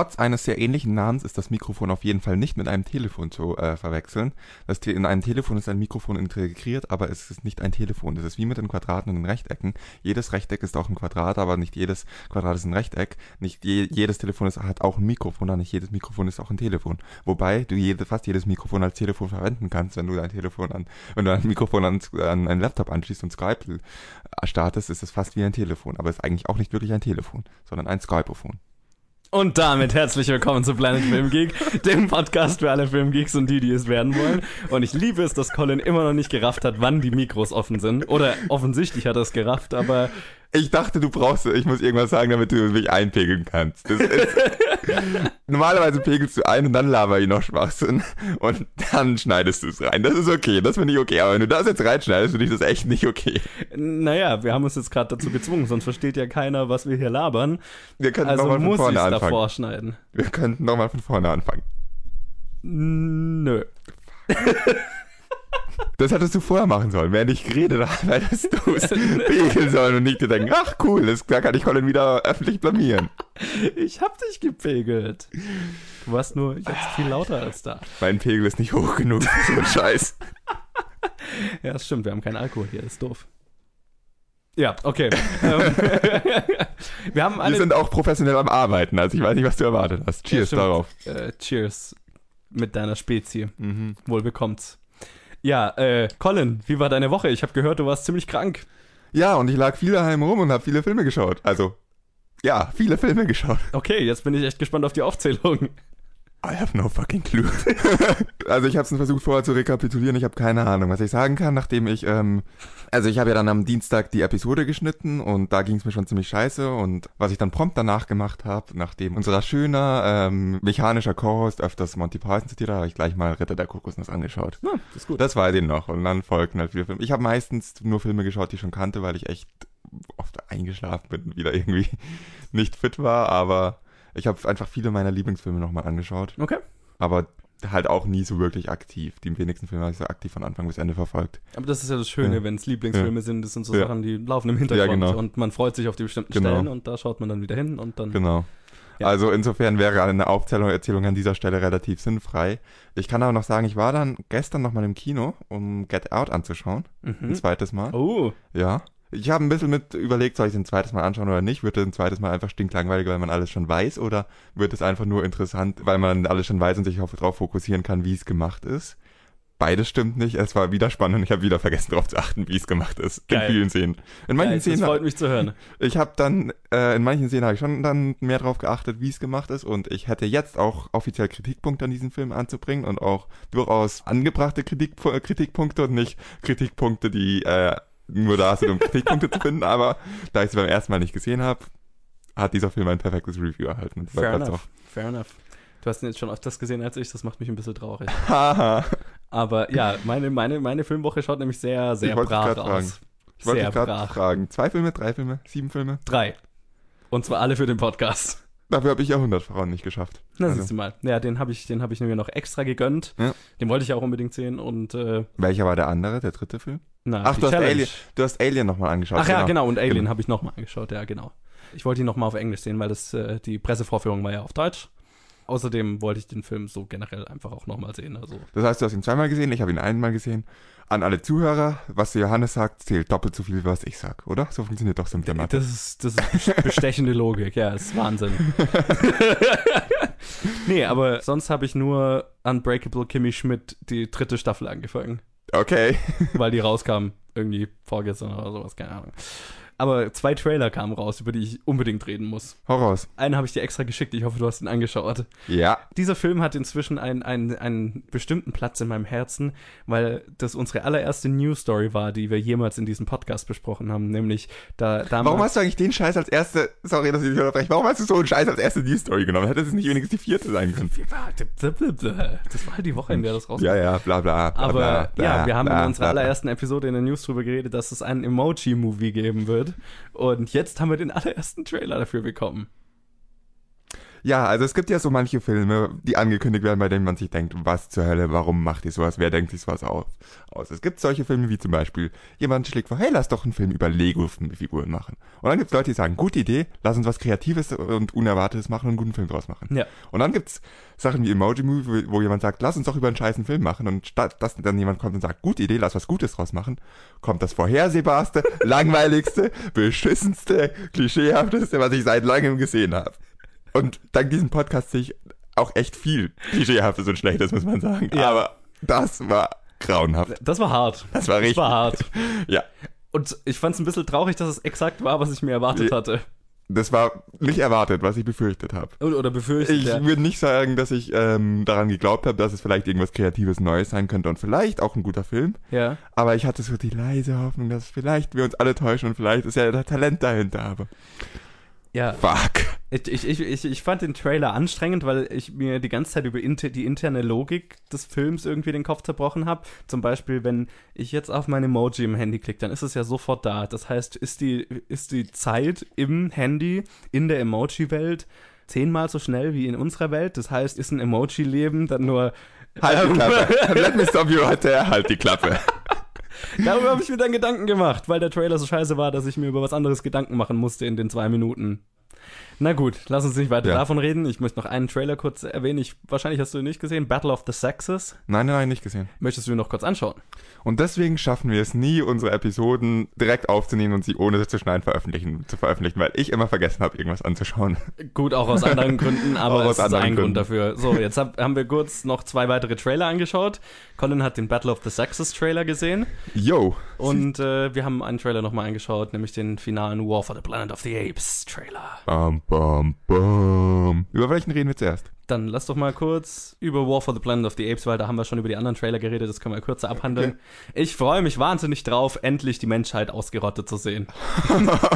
Trotz eines sehr ähnlichen Namens ist das Mikrofon auf jeden Fall nicht mit einem Telefon zu äh, verwechseln. In einem Telefon ist ein Mikrofon integriert, aber es ist nicht ein Telefon. Das ist wie mit den Quadraten und den Rechtecken. Jedes Rechteck ist auch ein Quadrat, aber nicht jedes Quadrat ist ein Rechteck. Nicht je jedes Telefon ist, hat auch ein Mikrofon, aber nicht jedes Mikrofon ist auch ein Telefon. Wobei du jede, fast jedes Mikrofon als Telefon verwenden kannst, wenn du dein Telefon an, wenn du ein Mikrofon an, an einen Laptop anschließt und Skype startest, ist es fast wie ein Telefon. Aber es ist eigentlich auch nicht wirklich ein Telefon, sondern ein Skypophon. Und damit herzlich willkommen zu Planet Film Geek, dem Podcast für alle Filmgeeks und die, die es werden wollen. Und ich liebe es, dass Colin immer noch nicht gerafft hat, wann die Mikros offen sind. Oder offensichtlich hat er es gerafft, aber ich dachte, du brauchst, ich muss irgendwas sagen, damit du mich einpegeln kannst. Ist, normalerweise pegelst du ein und dann laber ich noch Schwachsinn und dann schneidest du es rein. Das ist okay, das finde ich okay. Aber wenn du das jetzt reinschneidest, finde ich das echt nicht okay. Naja, wir haben uns jetzt gerade dazu gezwungen, sonst versteht ja keiner, was wir hier labern. Wir könnten also nochmal von muss ich vorne anfangen. davor schneiden. Wir könnten nochmal von vorne anfangen. Nö. Das hättest du vorher machen sollen. Während ich geredet habe, hättest du es pegeln sollen und nicht dir denken, ach cool, das, da kann ich Colin wieder öffentlich blamieren. Ich hab dich gepegelt. Du warst nur jetzt viel lauter als da. Mein Pegel ist nicht hoch genug für so einen Scheiß. Ja, das stimmt, wir haben keinen Alkohol hier, das ist doof. Ja, okay. Ähm, wir haben Wir eine. sind auch professionell am Arbeiten, also ich weiß nicht, was du erwartet hast. Cheers stimmt. darauf. Äh, cheers mit deiner Spezie. Mhm. Wohl bekommt's. Ja, äh, Colin, wie war deine Woche? Ich habe gehört, du warst ziemlich krank. Ja, und ich lag viel daheim rum und habe viele Filme geschaut. Also, ja, viele Filme geschaut. Okay, jetzt bin ich echt gespannt auf die Aufzählung. I have no fucking clue. also ich habe es versucht vorher zu rekapitulieren. Ich habe keine Ahnung, was ich sagen kann, nachdem ich, ähm, also ich habe ja dann am Dienstag die Episode geschnitten und da ging es mir schon ziemlich scheiße. Und was ich dann prompt danach gemacht habe, nachdem unser schöner ähm, mechanischer Co-Host öfters Monty Python zitiert hat, habe ich gleich mal Ritter der Kokosnuss angeschaut. Ja, das ist gut. Das weiß ich noch. Und dann folgten halt viele Filme. Ich habe meistens nur Filme geschaut, die ich schon kannte, weil ich echt oft eingeschlafen bin und wieder irgendwie nicht fit war. Aber ich habe einfach viele meiner Lieblingsfilme nochmal angeschaut. Okay. Aber halt auch nie so wirklich aktiv. Die wenigsten Filme habe ich so aktiv von Anfang bis Ende verfolgt. Aber das ist ja das Schöne, Ja. wenn es Lieblingsfilme sind, das sind so Ja. Sachen, die laufen im Hintergrund Ja, genau. und man freut sich auf die bestimmten Genau. Stellen und da schaut man dann wieder hin und dann. Genau. Ja. Also insofern wäre eine Aufzählung Erzählung an dieser Stelle relativ sinnfrei. Ich kann aber noch sagen, ich war dann gestern nochmal im Kino, um Get Out anzuschauen. Ein Mhm. zweites Mal. Oh, Ja. Ich habe ein bisschen mit überlegt, soll ich es ein zweites Mal anschauen oder nicht? Wird es ein zweites Mal einfach stinklangweilig, weil man alles schon weiß? Oder wird es einfach nur interessant, weil man alles schon weiß und sich auf- darauf fokussieren kann, wie es gemacht ist? Beides stimmt nicht. Es war wieder spannend und ich habe wieder vergessen darauf zu achten, wie es gemacht ist. Geil. In vielen Szenen. In manchen geil, das Szenen freut mich zu hören. ich habe dann, äh, in manchen Szenen habe ich schon dann mehr drauf geachtet, wie es gemacht ist und ich hätte jetzt auch offiziell Kritikpunkte an diesem Film anzubringen und auch durchaus angebrachte Kritik, Kritikpunkte und nicht Kritikpunkte, die äh, nur da sind, um Kritikpunkte zu finden, aber da ich sie beim ersten Mal nicht gesehen habe, hat dieser Film ein perfektes Review erhalten. Fair bleibt enough. Fair enough. Du hast ihn jetzt schon öfters gesehen als ich, das macht mich ein bisschen traurig. auch. Haha. Aber ja, meine, meine, meine Filmwoche schaut nämlich sehr, sehr brav grad fragen. aus. Ich wollte gerade brav. fragen. Zwei Filme, drei Filme, sieben Filme? Drei. Und zwar alle für den Podcast. Dafür habe ich Jahrhundert Frauen nicht geschafft. Na, Also. siehst du mal. Ja, den habe ich, den habe ich mir noch extra gegönnt. Ja. Den wollte ich auch unbedingt sehen und äh, Welcher war der andere, der dritte Film? na, Ach, du hast. Alien, du hast Alien nochmal angeschaut. Ach ja, genau. Und Alien Genau. habe ich nochmal angeschaut, ja, genau. Ich wollte ihn nochmal auf Englisch sehen, weil das äh, die Pressevorführung war ja auf Deutsch. Außerdem wollte ich den Film so generell einfach auch nochmal sehen. Also Das heißt, du hast ihn zweimal gesehen, ich habe ihn einmal gesehen. An alle Zuhörer, was Johannes sagt, zählt doppelt so viel, wie was ich sag, oder? So funktioniert doch so mit der Mathe. das ist, das ist bestechende Logik, ja, das ist Wahnsinn. nee, aber sonst habe ich nur Unbreakable Kimmy Schmidt die dritte Staffel angefangen, Okay. weil die rauskam irgendwie vorgestern oder sowas, keine Ahnung. Aber zwei Trailer kamen raus, über die ich unbedingt reden muss. Hau raus. Einen habe ich dir extra geschickt, ich hoffe, du hast ihn angeschaut. Ja. Dieser Film hat inzwischen einen, einen, einen bestimmten Platz in meinem Herzen, weil das unsere allererste News Story war, die wir jemals in diesem Podcast besprochen haben, nämlich da damals. Warum hast du eigentlich den Scheiß als erste, sorry, dass ich dich unterbreche, warum hast du so einen Scheiß als erste News-Story genommen? Hätte es nicht wenigstens die vierte sein können? Das war halt die Woche, in der das rauskam. Ja, ja, bla bla. bla Aber bla, bla, ja, wir haben in unserer allerersten Episode in der News drüber geredet, dass es einen Emoji-Movie geben wird. Und jetzt haben wir den allerersten Trailer dafür bekommen. Ja, also es gibt ja so manche Filme, die angekündigt werden, bei denen man sich denkt, was zur Hölle, warum macht ihr sowas, wer denkt sich sowas aus? aus? Es gibt solche Filme wie zum Beispiel, jemand schlägt vor, hey, lass doch einen Film über Lego-Figuren machen. Und dann gibt es Leute, die sagen, gute Idee, lass uns was Kreatives und Unerwartetes machen und einen guten Film draus machen. Ja. Und dann gibt's Sachen wie Emoji Movie, wo, wo jemand sagt, lass uns doch über einen scheißen Film machen und statt dass dann jemand kommt und sagt, gute Idee, lass was Gutes draus machen, kommt das vorhersehbarste, langweiligste, beschissenste, klischeehafteste, was ich seit langem gesehen habe. Und dank diesem Podcast sehe ich auch echt viel klischeehaftes und schlechtes, muss man sagen. Ja. Aber das war grauenhaft. Das war hart. Das war richtig. Das war hart. Ja. Und ich fand es ein bisschen traurig, dass es exakt war, was ich mir erwartet hatte. Das war nicht erwartet, was ich befürchtet habe. Oder befürchtet. Ich ja. würde nicht sagen, dass ich ähm, daran geglaubt habe, dass es vielleicht irgendwas Kreatives Neues sein könnte und vielleicht auch ein guter Film. ja. Aber ich hatte so die leise Hoffnung, dass vielleicht wir uns alle täuschen und vielleicht ist ja da Talent dahinter. Aber Ja. fuck. Ich, ich, ich, ich, fand den Trailer anstrengend, weil ich mir die ganze Zeit über inter, die interne Logik des Films irgendwie den Kopf zerbrochen habe. Zum Beispiel, wenn ich jetzt auf mein Emoji im Handy klicke, dann ist es ja sofort da. Das heißt, ist die, ist die Zeit im Handy, in der Emoji-Welt, zehnmal so schnell wie in unserer Welt. Das heißt, ist ein Emoji-Leben dann nur. Halt die Ähm, Klappe. Let me stop you right there. Halt die Klappe. Darüber habe ich mir dann Gedanken gemacht, weil der Trailer so scheiße war, dass ich mir über was anderes Gedanken machen musste in den zwei Minuten. Na gut, lass uns nicht weiter Ja. davon reden. Ich möchte noch einen Trailer kurz erwähnen. Ich, wahrscheinlich hast du ihn nicht gesehen. Battle of the Sexes. Nein, nein, nein, nicht gesehen. Möchtest du ihn noch kurz anschauen? Und deswegen schaffen wir es nie, unsere Episoden direkt aufzunehmen und sie ohne zu schneiden veröffentlichen, zu veröffentlichen, weil ich immer vergessen habe, irgendwas anzuschauen. Gut, auch aus anderen Gründen, aber es ist ein Grund dafür. So, jetzt hab, haben wir kurz noch zwei weitere Trailer angeschaut. Colin hat den Battle of the Sexes Trailer gesehen Yo. und äh, wir haben einen Trailer nochmal angeschaut, nämlich den finalen War for the Planet of the Apes Trailer. Bam, bam, bam. Über welchen reden wir zuerst? Dann lass doch mal kurz über War for the Planet of the Apes, weil da haben wir schon über die anderen Trailer geredet, das können wir kürzer abhandeln. Ich freue mich wahnsinnig drauf, endlich die Menschheit ausgerottet zu sehen.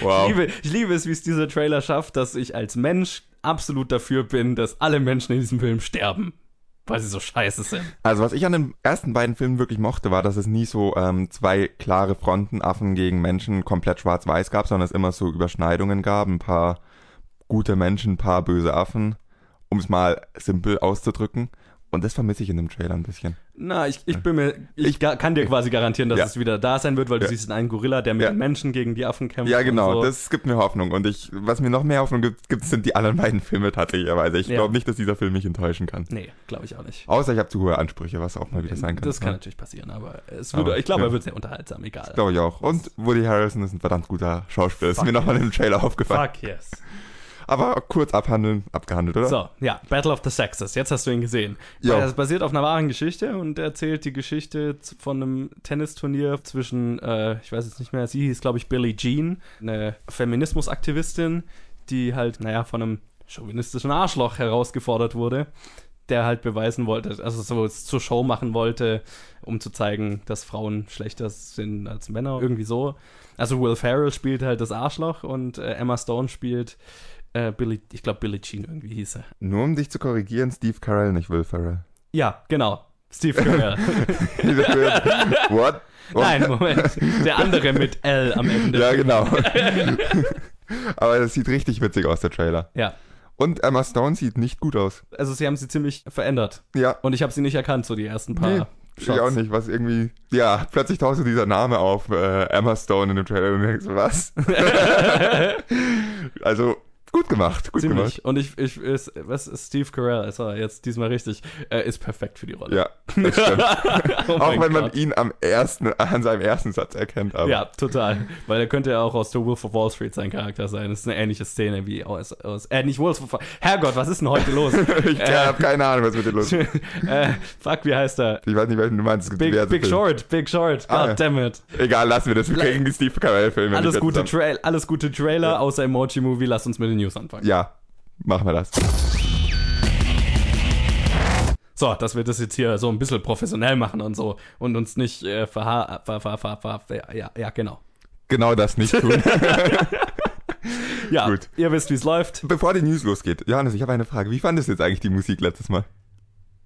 Wow. Ich, liebe, ich liebe es, wie es dieser Trailer schafft, dass ich als Mensch absolut dafür bin, dass alle Menschen in diesem Film sterben. Weil sie so scheiße sind. Also was ich an den ersten beiden Filmen wirklich mochte, war, dass es nie so ähm, zwei klare Fronten, Affen gegen Menschen, komplett schwarz-weiß gab, sondern es immer so Überschneidungen gab, ein paar gute Menschen, ein paar böse Affen, um es mal simpel auszudrücken. Und das vermisse ich in dem Trailer ein bisschen. Na, ich, ich bin mir, ich, Ich- kann dir quasi garantieren, dass Ja. es wieder da sein wird, weil du Ja. siehst einen Gorilla, der mit Ja. den Menschen gegen die Affen kämpft. Ja, genau, So. das gibt mir Hoffnung. Und ich, was mir noch mehr Hoffnung gibt, gibt sind die anderen beiden Filme tatsächlicherweise. Ich glaube nicht, dass dieser Film mich enttäuschen kann. Nee, glaube ich auch nicht. Außer ich habe zu hohe Ansprüche, was auch mal wieder sein kann. Das kann Ja. natürlich passieren, aber es würde, Aber, ich glaube, er wird sehr unterhaltsam, egal. Glaube ich auch. Und Woody Harrison ist ein verdammt guter Schauspieler. Ist Fuck mir nochmal im Trailer aufgefallen. Fuck yes. Aber kurz abhandeln, abgehandelt, oder? So, ja, Battle of the Sexes. Jetzt hast du ihn gesehen. Jo. Das basiert auf einer wahren Geschichte und erzählt die Geschichte von einem Tennisturnier zwischen, äh, ich weiß jetzt nicht mehr, sie hieß, glaube ich, Billie Jean, eine Feminismusaktivistin, die halt, naja, von einem chauvinistischen Arschloch herausgefordert wurde, der halt beweisen wollte, also so zur Show machen wollte, um zu zeigen, dass Frauen schlechter sind als Männer, irgendwie so. Also Will Ferrell spielt halt das Arschloch und äh, Emma Stone spielt äh, Billie, ich glaube Billie Jean irgendwie hieß er. Nur um dich zu korrigieren, Steve Carell, nicht Will Ferrell. Ja, genau. Steve Carell. What? What? Nein, Moment. Der andere mit L am Ende. Ja, genau. Aber das sieht richtig witzig aus, der Trailer. Ja. Und Emma Stone sieht nicht gut aus. Also sie haben sie ziemlich verändert. Ja, Und ich habe sie nicht erkannt, so die ersten paar Nee, Shots. ich auch nicht, was irgendwie, ja, plötzlich tauchte dieser Name auf, äh, Emma Stone in dem Trailer und du denkst, was? also, gut gemacht, gut gemacht. Ziemlich. Und ich, ich ist, was ist Steve Carell, ist er jetzt diesmal richtig, äh, ist perfekt für die Rolle. Ja, das stimmt. oh auch wenn man Gott. ihn am ersten, an seinem ersten Satz erkennt, aber. Ja, total. Weil er könnte ja auch aus The Wolf of Wall Street sein Charakter sein. Das ist eine ähnliche Szene wie aus, aus äh, nicht Wolf of Herrgott, was ist denn heute los? ich habe keine Ahnung, was mit dir los ist. äh, fuck, wie heißt er? Ich weiß nicht, welchen du meinst. Big, Big. Short, Big Short. God Ah, ja. damn it. Egal, lassen wir das. Wir kriegen die Steve Carell-Filme. Alles gute. Trail, alles gute Trailer, Ja. außer Emoji Movie. Lass uns mit den News anfangen. Ja, machen wir das. So, dass wir das jetzt hier so ein bisschen professionell machen und so und uns nicht äh, verha ver, ver, ver, ver, ver, ja, ja, genau. Genau das nicht tun. Ja, Gut. ihr wisst, wie es läuft. Bevor die News losgeht, Johannes, ich habe eine Frage. Wie fandest du jetzt eigentlich die Musik letztes Mal?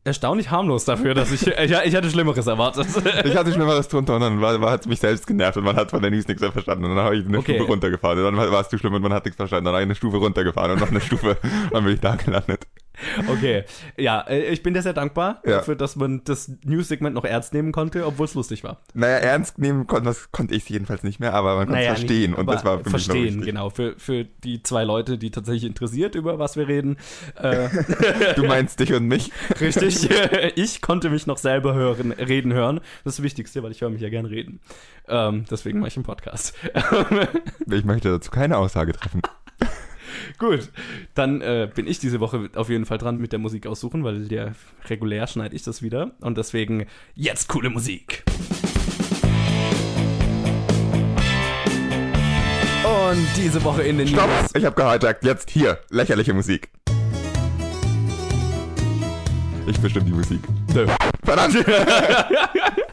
Erstaunlich harmlos dafür, dass ich, ich, ich hatte Schlimmeres erwartet. Ich hatte Schlimmeres drunter und dann war, war, hat es mich selbst genervt und man hat von der News nichts mehr verstanden. Und dann habe ich eine Okay. Stufe runtergefahren und dann war es zu schlimm und man hat nichts verstanden. Dann habe ich eine Stufe runtergefahren und noch eine Stufe und dann bin ich da gelandet. Okay, ja, äh, ich bin dir sehr dankbar Ja. dafür, dass man das News-Segment noch ernst nehmen konnte, obwohl es lustig war. Naja, ernst nehmen konnte, das konnte ich jedenfalls nicht mehr, aber man konnte es verstehen nicht, und das war für mich noch Verstehen, genau. Für, für die zwei Leute, die tatsächlich interessiert, über was wir reden. Äh, Du meinst dich und mich? richtig, ich konnte mich noch selber hören, reden hören. Das ist das Wichtigste, weil ich höre mich ja gern reden. Ähm, deswegen mache ich einen Podcast. Ich möchte dazu keine Aussage treffen. Gut, dann äh, bin ich diese Woche auf jeden Fall dran mit der Musik aussuchen, weil der regulär schneide ich das wieder. Und deswegen jetzt coole Musik. Und diese Woche in den Stopp! News. Ich habe gehijackt. Jetzt hier. Lächerliche Musik. Ich bestimme die Musik. Nö. Verdammt!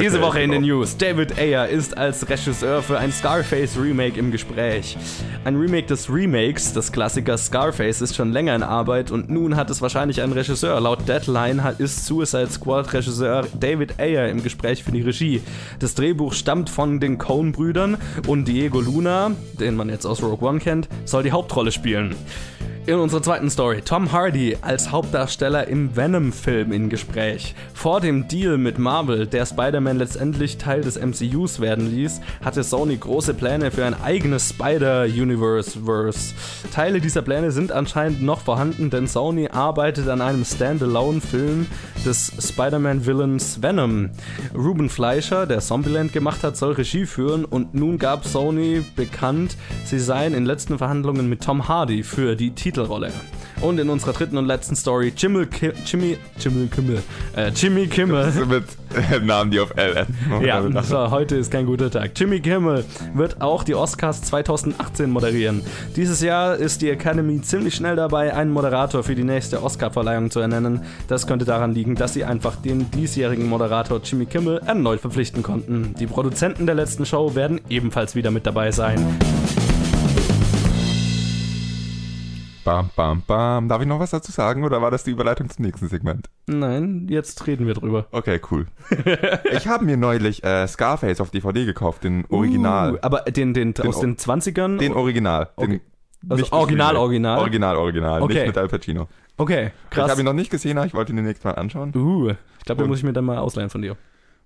Diese Okay, Woche in den genau. News. David Ayer ist als Regisseur für ein Scarface Remake im Gespräch. Ein Remake des Remakes des Klassikers Scarface ist schon länger in Arbeit und nun hat es wahrscheinlich einen Regisseur. Laut Deadline ist Suicide Squad Regisseur David Ayer im Gespräch für die Regie. Das Drehbuch stammt von den Coen-Brüdern und Diego Luna, den man jetzt aus Rogue One kennt, soll die Hauptrolle spielen. In unserer zweiten Story, Tom Hardy als Hauptdarsteller im Venom-Film in Gespräch. Vor dem Deal mit Marvel, der Spider-Man letztendlich Teil des MCUs werden ließ, hatte Sony große Pläne für ein eigenes Spider-Universe-Verse. Teile dieser Pläne sind anscheinend noch vorhanden, denn Sony arbeitet an einem Standalone-Film des Spider-Man-Villains Venom. Ruben Fleischer, der Zombieland gemacht hat, soll Regie führen und nun gab Sony bekannt, sie seien in letzten Verhandlungen mit Tom Hardy für die Titelrolle. Und in unserer dritten und letzten Story, Jimmy, Ki Jimmy, Jimmy Kimmel, äh, Jimmy Kimmel. Mit äh, Namen, die auf L enden. Ja, so, heute ist kein guter Tag. Jimmy Kimmel wird auch die Oscars 2018 moderieren. Dieses Jahr ist die Academy ziemlich schnell dabei, einen Moderator für die nächste Oscarverleihung zu ernennen. Das könnte daran liegen, dass sie einfach den diesjährigen Moderator Jimmy Kimmel erneut verpflichten konnten. Die Produzenten der letzten Show werden ebenfalls wieder mit dabei sein. Bam, bam, bam. Darf ich noch was dazu sagen oder war das die Überleitung zum nächsten Segment? Nein, jetzt reden wir drüber. Okay, cool. ich habe mir neulich äh, Scarface auf DVD gekauft, den Original. Uh, aber den, den, aus O- den 20ern? Den Original. Den, Okay. Also Original. Original? Original, Original. Okay. Nicht mit Al Pacino. okay, Ich krass. habe ihn noch nicht gesehen, aber ich wollte ihn demnächst mal anschauen. uh, ich glaube, den muss ich mir dann mal ausleihen von dir.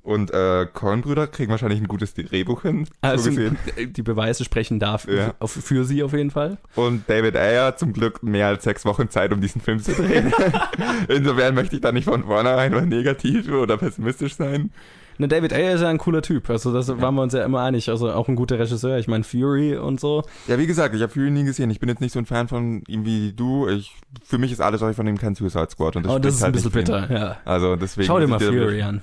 Und äh, Coen-Brüder kriegen wahrscheinlich ein gutes Drehbuch hin, Also, so gesehen. die Beweise sprechen dafür, Ja. auf, für sie auf jeden Fall. Und David Ayer zum Glück mehr als sechs Wochen Zeit, um diesen Film zu drehen. Insofern möchte ich da nicht von vornherein negativ oder pessimistisch sein. Ne, David Ayer ist ja ein cooler Typ, also das waren wir uns ja immer einig. Also auch ein guter Regisseur. Ich meine Fury und so. Ja, wie gesagt, ich habe Fury nie gesehen. Ich bin jetzt nicht so ein Fan von ihm wie du. Ich, für mich ist alles, was ich von ihm kein Suicide Squad. Und das, oh, das ist ein halt bisschen für ihn. bitter. Ja. Also deswegen. Schau dir mal Fury an.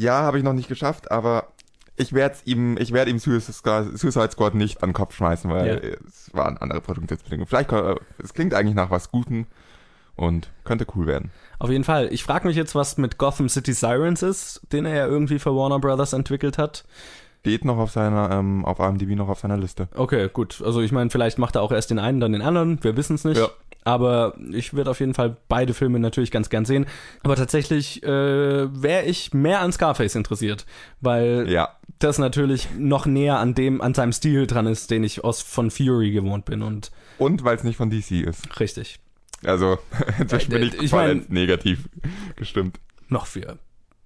Ja, habe ich noch nicht geschafft, aber ich werde ihm, ich werde ihm Suicide Squad- nicht an den Kopf schmeißen, weil Ja. es waren andere Produktionsbedingungen. Vielleicht, äh, es klingt eigentlich nach was Guten und könnte cool werden. Auf jeden Fall. Ich frage mich jetzt, was mit Gotham City Sirens ist, den er ja irgendwie für Warner Brothers entwickelt hat. Steht noch auf seiner, ähm, auf IMDb noch auf seiner Liste. Okay, gut. Also ich meine, vielleicht macht er auch erst den einen, dann den anderen. Wir wissen es nicht. Ja. Aber ich würde auf jeden Fall beide Filme natürlich ganz gern sehen. Aber tatsächlich äh, wäre ich mehr an Scarface interessiert, weil Ja, das natürlich noch näher an dem, an seinem Stil dran ist, den ich aus von Fury gewohnt bin. Und und weil es nicht von DC ist. richtig. Also, inzwischen Äh, bin ich, ich vollends mein- negativ gestimmt. Noch für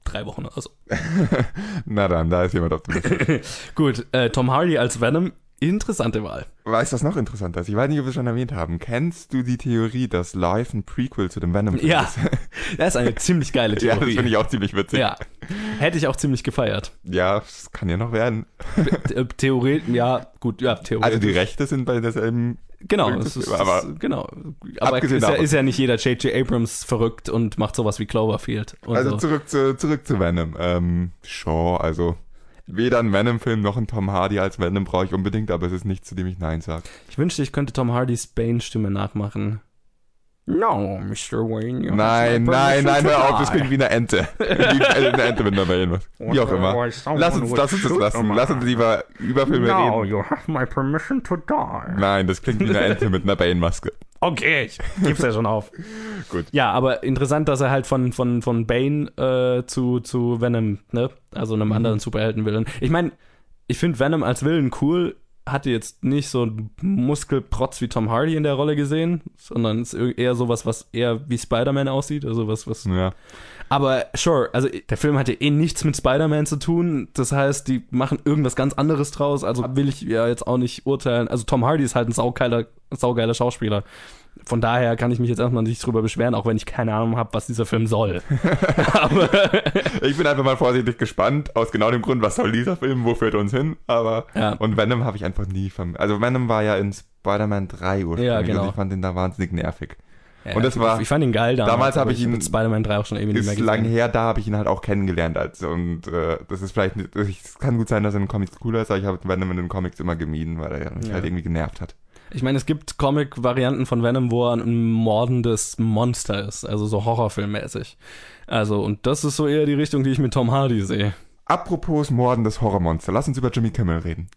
drei Wochen oder so. Na dann, da ist jemand auf dem Liste. Gut, äh, Tom Hardy als Venom, interessante Wahl. Weißt du, was noch interessant ist? Ich weiß nicht, ob wir es schon erwähnt haben. Kennst du die Theorie, dass Live ein Prequel zu dem Venom Ja, ist? das ist eine ziemlich geile ja, das Theorie. finde ich auch ziemlich witzig. ja, hätte ich auch ziemlich gefeiert. Ja, das kann ja noch werden. Äh, Theoretisch, ja, gut, ja, theoretisch. Also die Rechte sind bei derselben. Genau, ist, aber- ist, genau. Aber Abgesehen ist ja, ist ja nicht jeder J.J. Abrams verrückt und macht sowas wie Cloverfield. Also so. zurück zu, zurück zu Venom. Ähm, Shaw, also weder ein Venom-Film noch ein Tom Hardy als Venom brauche ich unbedingt, aber es ist nichts, zu dem ich Nein sage. Ich wünschte, ich könnte Tom Hardys Bane-Stimme nachmachen. No, Mr. Wayne. you Nein, nein, nein, hör auf, das klingt wie eine Ente. Wie eine Ente mit einer Wellen. Wie auch immer. Lass uns, lass uns das lassen. Lass uns lieber über Filme No, reden. you have my permission to die. Nein, das klingt wie eine Ente mit einer Bane-Maske. Okay, ich gib's ja schon auf. Gut. Ja, aber interessant, dass er halt von, von, von Bane äh, zu, zu Venom, ne? Also einem anderen Superheldenwillen. Ich meine, ich finde Venom als Willen cool, hatte jetzt nicht so einen Muskelprotz wie Tom Hardy in der Rolle gesehen, sondern es ist eher sowas, was eher wie Spider-Man aussieht, also was, was Ja. Aber sure, also der Film hatte eh nichts mit Spider-Man zu tun. Das heißt, die machen irgendwas ganz anderes draus. Also will ich ja jetzt auch nicht urteilen. Also Tom Hardy ist halt ein saugeiler, saugeiler Schauspieler. Von daher kann ich mich jetzt erstmal nicht drüber beschweren, auch wenn ich keine Ahnung habe, was dieser Film soll. Aber Ich bin einfach mal vorsichtig gespannt, aus genau dem Grund, was soll dieser Film, wo führt er uns hin? Aber, Ja. und Venom habe ich einfach nie vermisst. Also Venom war ja in Spider-Man 3 ursprünglich. Ja, genau. Und ich fand den da wahnsinnig nervig. Ja, Und das war- ich, fand ihn geil damals. damals habe ich ihn- mit Spider-Man 3 auch schon mehr Ist lang gesehen. her, da habe ich ihn halt auch kennengelernt. Als, und äh, das ist vielleicht, es kann gut sein, dass er in den Comics cooler ist, aber ich habe Venom in den Comics immer gemieden, weil er mich Ja. halt irgendwie genervt hat. Ich meine, es gibt Comic-Varianten von Venom, wo er ein mordendes Monster ist, also so Horrorfilmmäßig. Also, und das ist so eher die Richtung, die ich mit Tom Hardy sehe. Apropos mordendes Horrormonster, lass uns über Jimmy Kimmel reden.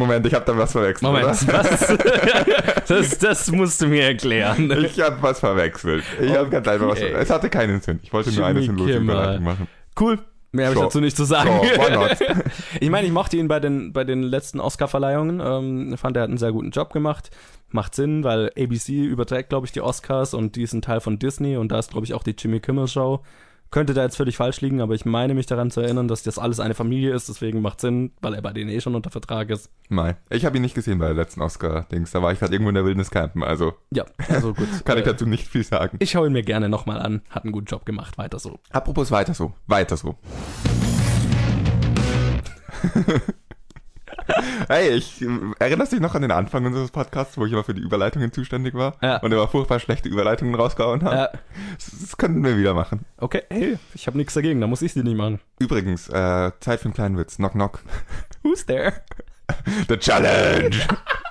Moment, ich habe da was verwechselt. Moment, Oder? was? das, das musst du mir erklären. Ich habe was verwechselt. Ich habe ganz einfach was verwechselt. Es hatte keinen Sinn. Ich wollte nur eine sinnlose. Überleitung machen. Cool. Mehr habe ich So. dazu nicht zu sagen. So, ich meine, ich mochte ihn bei den, bei den letzten Oscar-Verleihungen. Ähm, fand, er hat einen sehr guten Job gemacht. Macht Sinn, weil ABC überträgt, glaube ich, die Oscars und die ist ein Teil von Disney und da ist, glaube ich, auch die Jimmy Kimmel Show. Könnte da jetzt völlig falsch liegen, aber ich meine mich daran zu erinnern, dass das alles eine Familie ist, deswegen macht Sinn, weil er bei denen eh schon unter Vertrag ist. Nein, ich habe ihn nicht gesehen bei der letzten Oscar-Dings. Da war ich gerade irgendwo in der Wildnis campen, also Ja, also gut. kann ich Äh, dazu nicht viel sagen. ich schaue ihn mir gerne nochmal an. Hat einen guten Job gemacht, weiter so. Apropos weiter so, weiter so. hey, ich äh, erinnerst dich noch an den Anfang unseres Podcasts, wo ich immer für die Überleitungen zuständig war Ja. und immer furchtbar schlechte Überleitungen rausgehauen habe? Ja, Das, das könnten wir wieder machen. okay, hey, ich habe nichts dagegen, da muss ich sie nicht machen. Übrigens, äh, Zeit für einen kleinen Witz. Knock, knock. Who's there? The Challenge!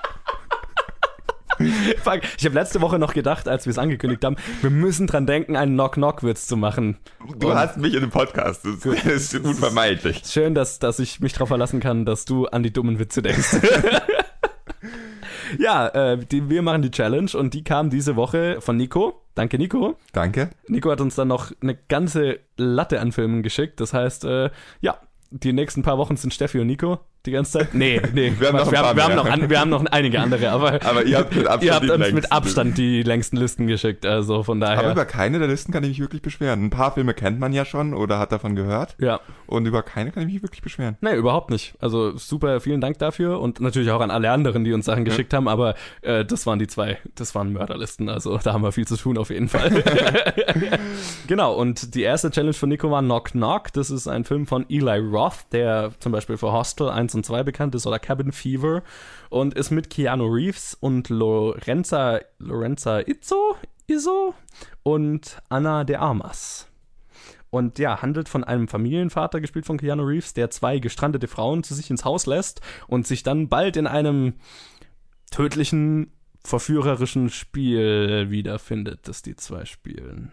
Fuck, ich habe letzte Woche noch gedacht, als wir es angekündigt haben, wir müssen dran denken, einen Knock-Knock-Witz zu machen. Du Und hast mich in dem Podcast. Das ist unvermeidlich. Schön, dass, dass ich mich darauf verlassen kann, dass du an die dummen Witze denkst. ja, äh, die, wir machen die Challenge und die kam diese Woche von Nico. Danke, Nico. Danke. Nico hat uns dann noch eine ganze Latte an Filmen geschickt. Das heißt, äh, ja, die nächsten paar Wochen sind Steffi und Nico die ganze Zeit? Nee, nee. Wir haben, noch, wir haben, wir haben noch, an, wir haben noch einige andere, aber, aber ihr habt, mit Abstand, ihr habt uns längsten. mit Abstand die längsten Listen geschickt, also von daher. Aber über keine der Listen kann ich mich wirklich beschweren. Ein paar Filme kennt man ja schon oder hat davon gehört. Ja. Und über keine kann ich mich wirklich beschweren. Nee, überhaupt nicht. Also super, vielen Dank dafür und natürlich auch an alle anderen, die uns Sachen ja. geschickt haben, aber äh, das waren die zwei, das waren Mörderlisten, also da haben wir viel zu tun auf jeden Fall. genau, und die erste Challenge von Nico war Knock Knock. Das ist ein Film von Eli Roth, der zum Beispiel für Hostel ein und 2002 bekannt ist, oder Cabin Fever, und ist mit Keanu Reeves und Lorenza, Lorenza Izzo, Izzo und Anna de Armas. Und ja, handelt von einem Familienvater, gespielt von Keanu Reeves, der zwei gestrandete Frauen zu sich ins Haus lässt und sich dann bald in einem tödlichen, verführerischen Spiel wiederfindet, das die zwei spielen.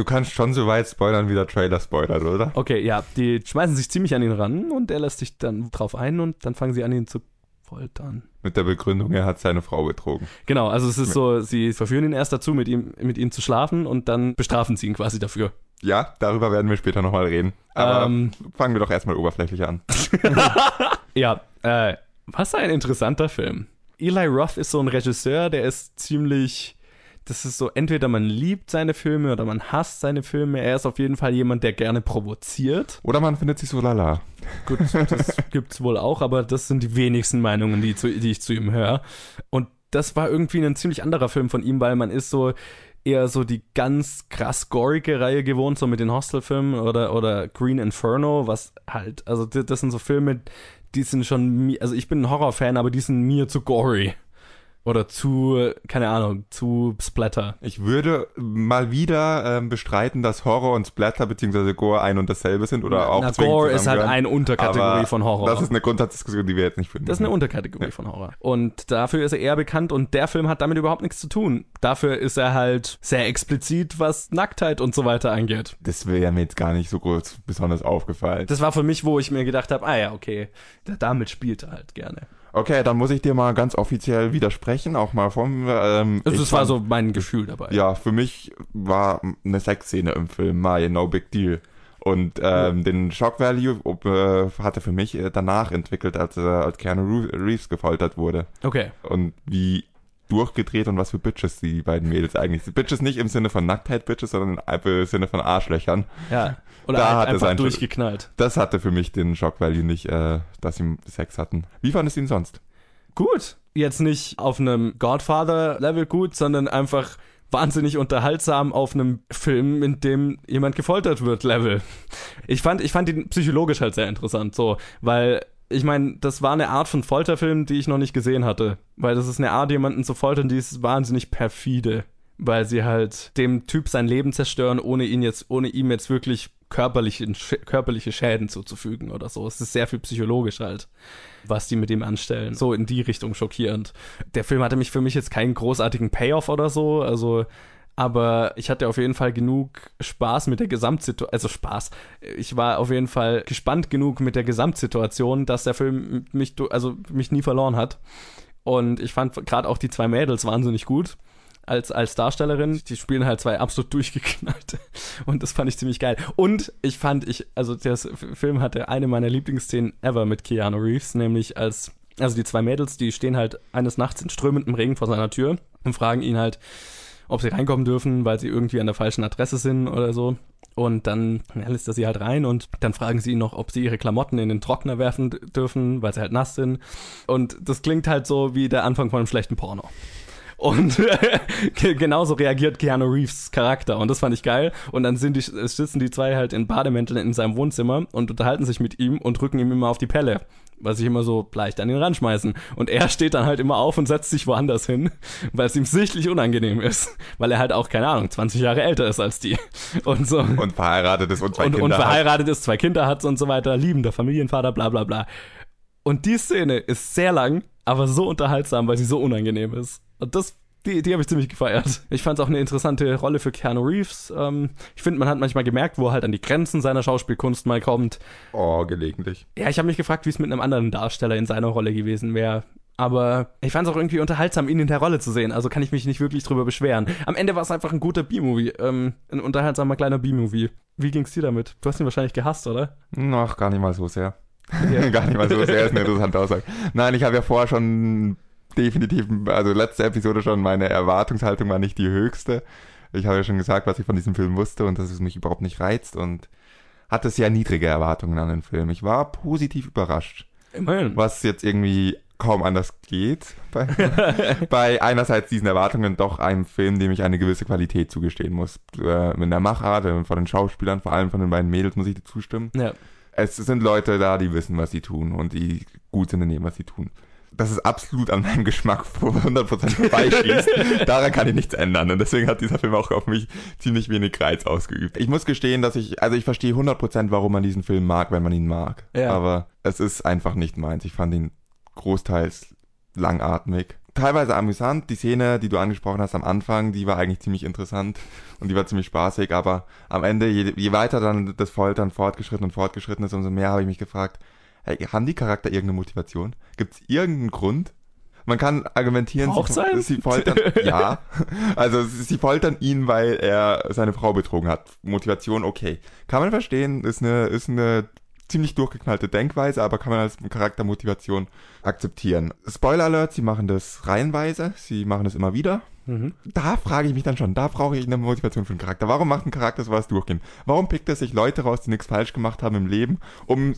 Du kannst schon so weit spoilern, wie der Trailer spoilert, oder? Okay, ja, die schmeißen sich ziemlich an ihn ran und er lässt sich dann drauf ein und dann fangen sie an, ihn zu foltern. Mit der Begründung, er hat seine Frau betrogen. Genau, also es ist so, sie verführen ihn erst dazu, mit ihm, mit ihm zu schlafen und dann bestrafen sie ihn quasi dafür. Ja, darüber werden wir später nochmal reden. Aber Ähm. fangen wir doch erstmal oberflächlich an. Ja, äh, was ein interessanter Film. Eli Roth ist so ein Regisseur, der ist ziemlich. Das ist so, entweder man liebt seine Filme oder man hasst seine Filme. Er ist auf jeden Fall jemand, der gerne provoziert. Oder man findet sich so lala. Gut, das gibt's wohl auch, aber das sind die wenigsten Meinungen, die, zu, die ich zu ihm höre. Und das war irgendwie ein ziemlich anderer Film von ihm, weil man ist so eher so die ganz krass gorige Reihe gewohnt, so mit den Hostel-Filmen oder, oder Green Inferno, was halt, also das, sind so Filme, die sind schon, also ich bin ein Horrorfan, aber die sind mir zu gory. Oder zu, keine Ahnung, zu Splatter. Ich würde mal wieder ähm, bestreiten, dass Horror und Splatter bzw. Gore ein und dasselbe sind oder auch Na, Gore ist halt eine Unterkategorie Aber von Horror. Das ist eine Grundsatzdiskussion, die wir jetzt nicht führen. Das ist eine. Unterkategorie von Horror. Und dafür ist er eher bekannt und der Film hat damit überhaupt nichts zu tun. Dafür ist er halt sehr explizit, was Nacktheit und so weiter angeht. das wäre mir jetzt gar nicht so groß besonders aufgefallen. Das war für mich, wo ich mir gedacht habe, ah ja, okay, da- damit spielt er halt gerne. Okay, dann muss ich dir mal ganz offiziell widersprechen, auch mal vom. Ähm, Also das war fand- so mein Gefühl dabei. Ja, für mich war eine Sexszene im Film Mai, no big deal. Und ähm, den Shock Value äh, hatte für mich äh, danach entwickelt, als, äh, als Keanu Reeves gefoltert wurde. Okay. Und wie durchgedreht und was für Bitches die beiden Mädels eigentlich sind. Bitches nicht im Sinne von Nacktheit-Bitches, sondern im Sinne von Arschlöchern. Ja. Oder Da halt hat es einfach ein- durchgeknallt. Das hatte für mich den Shock Value nicht, äh, dass sie Sex hatten. Wie fandest du ihn sonst? Gut. Jetzt nicht auf einem Godfather-Level gut, sondern einfach wahnsinnig unterhaltsam auf einem Film, in dem jemand gefoltert wird, Level. Ich fand, ich fand ihn psychologisch halt sehr interessant, so, weil ich meine, das war eine Art von Folterfilm, die ich noch nicht gesehen hatte. Weil das ist eine Art, jemanden zu foltern, die ist wahnsinnig perfide. Weil sie halt dem Typ sein Leben zerstören, ohne ihn jetzt, ohne ihm jetzt wirklich körperliche, körperliche Schäden zuzufügen oder so. Es ist sehr viel psychologisch halt, was die mit ihm anstellen. So in die Richtung schockierend. Der Film hatte mich für mich jetzt keinen großartigen Payoff oder so, also aber ich hatte auf jeden Fall genug Spaß mit der Gesamtsituation, also Spaß. Ich war auf jeden Fall gespannt genug mit der Gesamtsituation, dass der Film mich, also mich nie verloren hat. Und ich fand gerade auch die zwei Mädels wahnsinnig gut als, als Darstellerin. Die spielen halt zwei absolut durchgeknallte. Und das fand ich ziemlich geil. Und ich fand, ich, also der Film hatte eine meiner Lieblingsszenen ever mit Keanu Reeves, nämlich als, also die zwei Mädels, die stehen halt eines Nachts in strömendem Regen vor seiner Tür und fragen ihn halt, ob sie reinkommen dürfen, weil sie irgendwie an der falschen Adresse sind oder so. Und dann lässt er sie halt rein und dann fragen sie ihn noch, ob sie ihre Klamotten in den Trockner werfen dürfen, weil sie halt nass sind. Und das klingt halt so wie der Anfang von einem schlechten Porno. Und ge- genauso reagiert Keanu Reeves Charakter und das fand ich geil. Und dann sind die, sitzen die zwei halt in Bademänteln in seinem Wohnzimmer und unterhalten sich mit ihm und drücken ihm immer auf die Pelle, weil sich immer so leicht an ihn ranschmeißen. Und er steht dann halt immer auf und setzt sich woanders hin, weil es ihm sichtlich unangenehm ist, weil er halt auch, keine Ahnung, 20 Jahre älter ist als die. Und so. Und verheiratet ist und zwei und, Kinder und hat. verheiratet ist, zwei Kinder hat und so weiter, liebender Familienvater, bla bla bla. Und die Szene ist sehr lang, aber so unterhaltsam, weil sie so unangenehm ist. Und das, die, die habe ich ziemlich gefeiert. Ich fand es auch eine interessante Rolle für Keanu Reeves. Ähm, ich finde, man hat manchmal gemerkt, wo er halt an die Grenzen seiner Schauspielkunst mal kommt. Oh, gelegentlich. Ja, ich habe mich gefragt, wie es mit einem anderen Darsteller in seiner Rolle gewesen wäre. Aber ich fand es auch irgendwie unterhaltsam, ihn in der Rolle zu sehen. Also kann ich mich nicht wirklich drüber beschweren. Am Ende war es einfach ein guter B-Movie. Ähm, ein unterhaltsamer kleiner B-Movie. Wie ging's dir damit? Du hast ihn wahrscheinlich gehasst, oder? Ach, gar nicht mal so sehr. Ja. gar nicht mal so sehr, ist eine interessante Aussage. Nein, ich habe ja vorher schon definitiv, also letzte Episode schon, meine Erwartungshaltung war nicht die höchste. Ich habe ja schon gesagt, was ich von diesem Film wusste und dass es mich überhaupt nicht reizt und hatte sehr niedrige Erwartungen an den Film. Ich war positiv überrascht, Immerhin. was jetzt irgendwie kaum anders geht bei, bei einerseits diesen Erwartungen doch einem Film, dem ich eine gewisse Qualität zugestehen muss. Äh, in der Machart, äh, von den Schauspielern, vor allem von den beiden Mädels muss ich dir zustimmen Ja. es sind Leute da, die wissen, was sie tun und die gut sind in dem, was sie tun. Das ist absolut an meinem Geschmack 100% vorbeischließt. Daran kann ich nichts ändern. Und deswegen hat dieser Film auch auf mich ziemlich wenig Reiz ausgeübt. Ich muss gestehen, dass ich, also ich verstehe 100%, warum man diesen Film mag, wenn man ihn mag. Ja. Aber es ist einfach nicht meins. Ich fand ihn großteils langatmig. Teilweise amüsant. Die Szene, die du angesprochen hast am Anfang, die war eigentlich ziemlich interessant und die war ziemlich spaßig, aber am Ende, je, je weiter dann das Foltern fortgeschritten und fortgeschritten ist, umso mehr habe ich mich gefragt, hey, haben die Charakter irgendeine Motivation? Gibt es irgendeinen Grund? Man kann argumentieren, Braucht's sie, sie foltern, ja, also sie, sie foltern ihn, weil er seine Frau betrogen hat. Motivation, okay. Kann man verstehen, ist eine, ist eine ziemlich durchgeknallte Denkweise, aber kann man als Charaktermotivation akzeptieren. Spoiler Alert, sie machen das reihenweise, sie machen das immer wieder. Mhm. Da frage ich mich dann schon, da brauche ich eine Motivation für einen Charakter. Warum macht ein Charakter sowas durchgehen? Warum pickt er sich Leute raus, die nichts falsch gemacht haben im Leben, um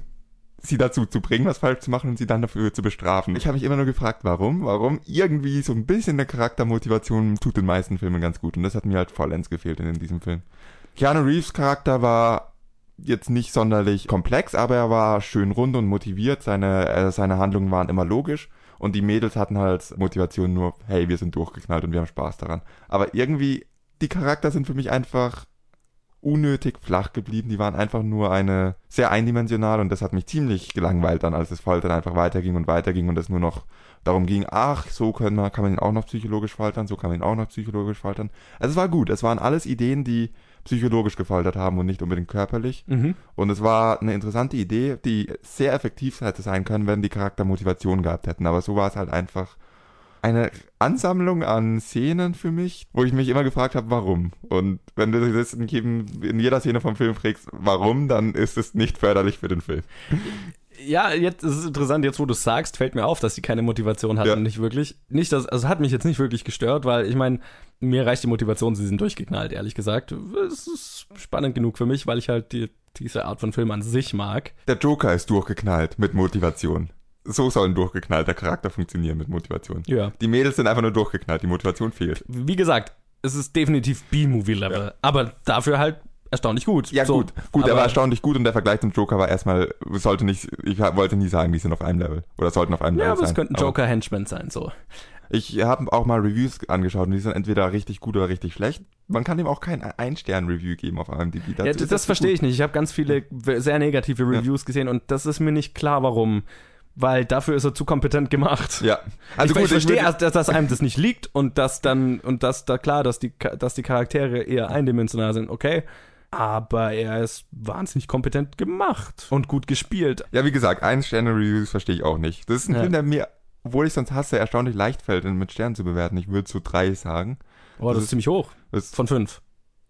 sie dazu zu bringen, was falsch zu machen und sie dann dafür zu bestrafen? Ich habe mich immer nur gefragt, warum? Warum? Irgendwie so ein bisschen eine Charaktermotivation tut den meisten Filmen ganz gut und das hat mir halt vollends gefehlt in, diesem Film. Keanu Reeves Charakter war jetzt nicht sonderlich komplex, aber er war schön rund und motiviert. Seine, äh, seine Handlungen waren immer logisch. Und die Mädels hatten halt Motivation nur, hey, wir sind durchgeknallt und wir haben Spaß daran. Aber irgendwie, die Charakter sind für mich einfach unnötig flach geblieben. Die waren einfach nur eine sehr eindimensional und das hat mich ziemlich gelangweilt dann, als das Foltern einfach weiterging und weiterging und es nur noch darum ging, ach, so können wir, kann man ihn auch noch psychologisch foltern, so kann man ihn auch noch psychologisch foltern. Also es war gut. Es waren alles Ideen, die psychologisch gefoltert haben und nicht unbedingt körperlich. Mhm. Und es war eine interessante Idee, die sehr effektiv hätte sein können, wenn die Charakter Motivation gehabt hätten. Aber so war es halt einfach eine Ansammlung an Szenen für mich, wo ich mich immer gefragt habe, warum. Und wenn du das in, jedem, in jeder Szene vom Film fragst, warum, dann ist es nicht förderlich für den Film. Ja, jetzt ist es interessant, jetzt wo du es sagst, fällt mir auf, dass sie keine Motivation hatten, Ja. nicht wirklich. Nicht, dass, also hat mich jetzt nicht wirklich gestört, weil ich meine, mir reicht die Motivation, sie sind durchgeknallt, ehrlich gesagt. Es ist spannend genug für mich, weil ich halt die, diese Art von Film an sich mag. Der Joker ist durchgeknallt mit Motivation. So soll ein durchgeknallter Charakter funktionieren mit Motivation. Ja. Die Mädels sind einfach nur durchgeknallt, die Motivation fehlt. Wie gesagt, es ist definitiv B-Movie-Level, Ja. aber dafür halt erstaunlich gut. Ja, So, gut. Gut, er aber- war erstaunlich gut und der Vergleich zum Joker war erstmal, sollte nicht, ich wollte nie sagen, die sind auf einem Level. Oder sollten auf einem Ja, Level aber sein. es könnten Aber Joker-Henchmen sein, so. Ich habe auch mal Reviews angeschaut und die sind entweder richtig gut oder richtig schlecht. Man kann dem auch kein Ein-Stern-Review geben auf IMDb. Ja, Dazu das, ist das zu verstehe ich nicht. Ich habe ganz viele sehr negative Reviews gesehen und das ist mir nicht klar, warum. Weil dafür ist er zu kompetent gemacht. Ja. Also ich, ich verstehe erst, dass, dass einem das nicht liegt und dass dann, und dass da klar, dass die, dass die Charaktere eher eindimensional sind, okay. Aber er ist wahnsinnig kompetent gemacht und gut gespielt. Ja, wie gesagt, Ein-Sterne-Reviews verstehe ich auch nicht. Das ist ein Ja. Film, der mir, obwohl ich sonst hasse, erstaunlich leicht fällt, ihn mit Sternen zu bewerten. Ich würde so drei sagen. Oh, das, Das ist ziemlich hoch. Ist Von fünf.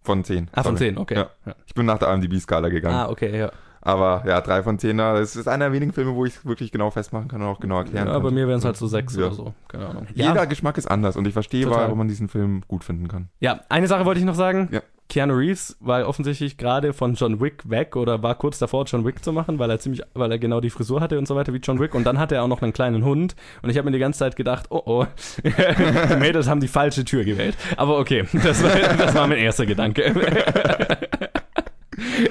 von zehn. Ah, von Sorry. zehn, okay. Ja. Ja. Ich bin nach der IMDb-Skala gegangen. Ah, okay, ja. Aber ja, drei von zehner. Das ist einer der wenigen Filme, wo ich es wirklich genau festmachen kann und auch genau erklären ja kann. bei mir wären es halt so sechs Ja. oder so. Keine Ahnung. Jeder Geschmack ist anders und ich verstehe, Total. warum man diesen Film gut finden kann. Ja, eine Sache wollte ich noch sagen. Ja. Keanu Reeves war offensichtlich gerade von John Wick weg oder war kurz davor, John Wick zu machen, weil er ziemlich, weil er genau die Frisur hatte und so weiter wie John Wick. Und dann hatte er auch noch einen kleinen Hund. Und ich habe mir die ganze Zeit gedacht, oh oh, die Mädels haben die falsche Tür gewählt. Aber okay, das war, das war mein erster Gedanke.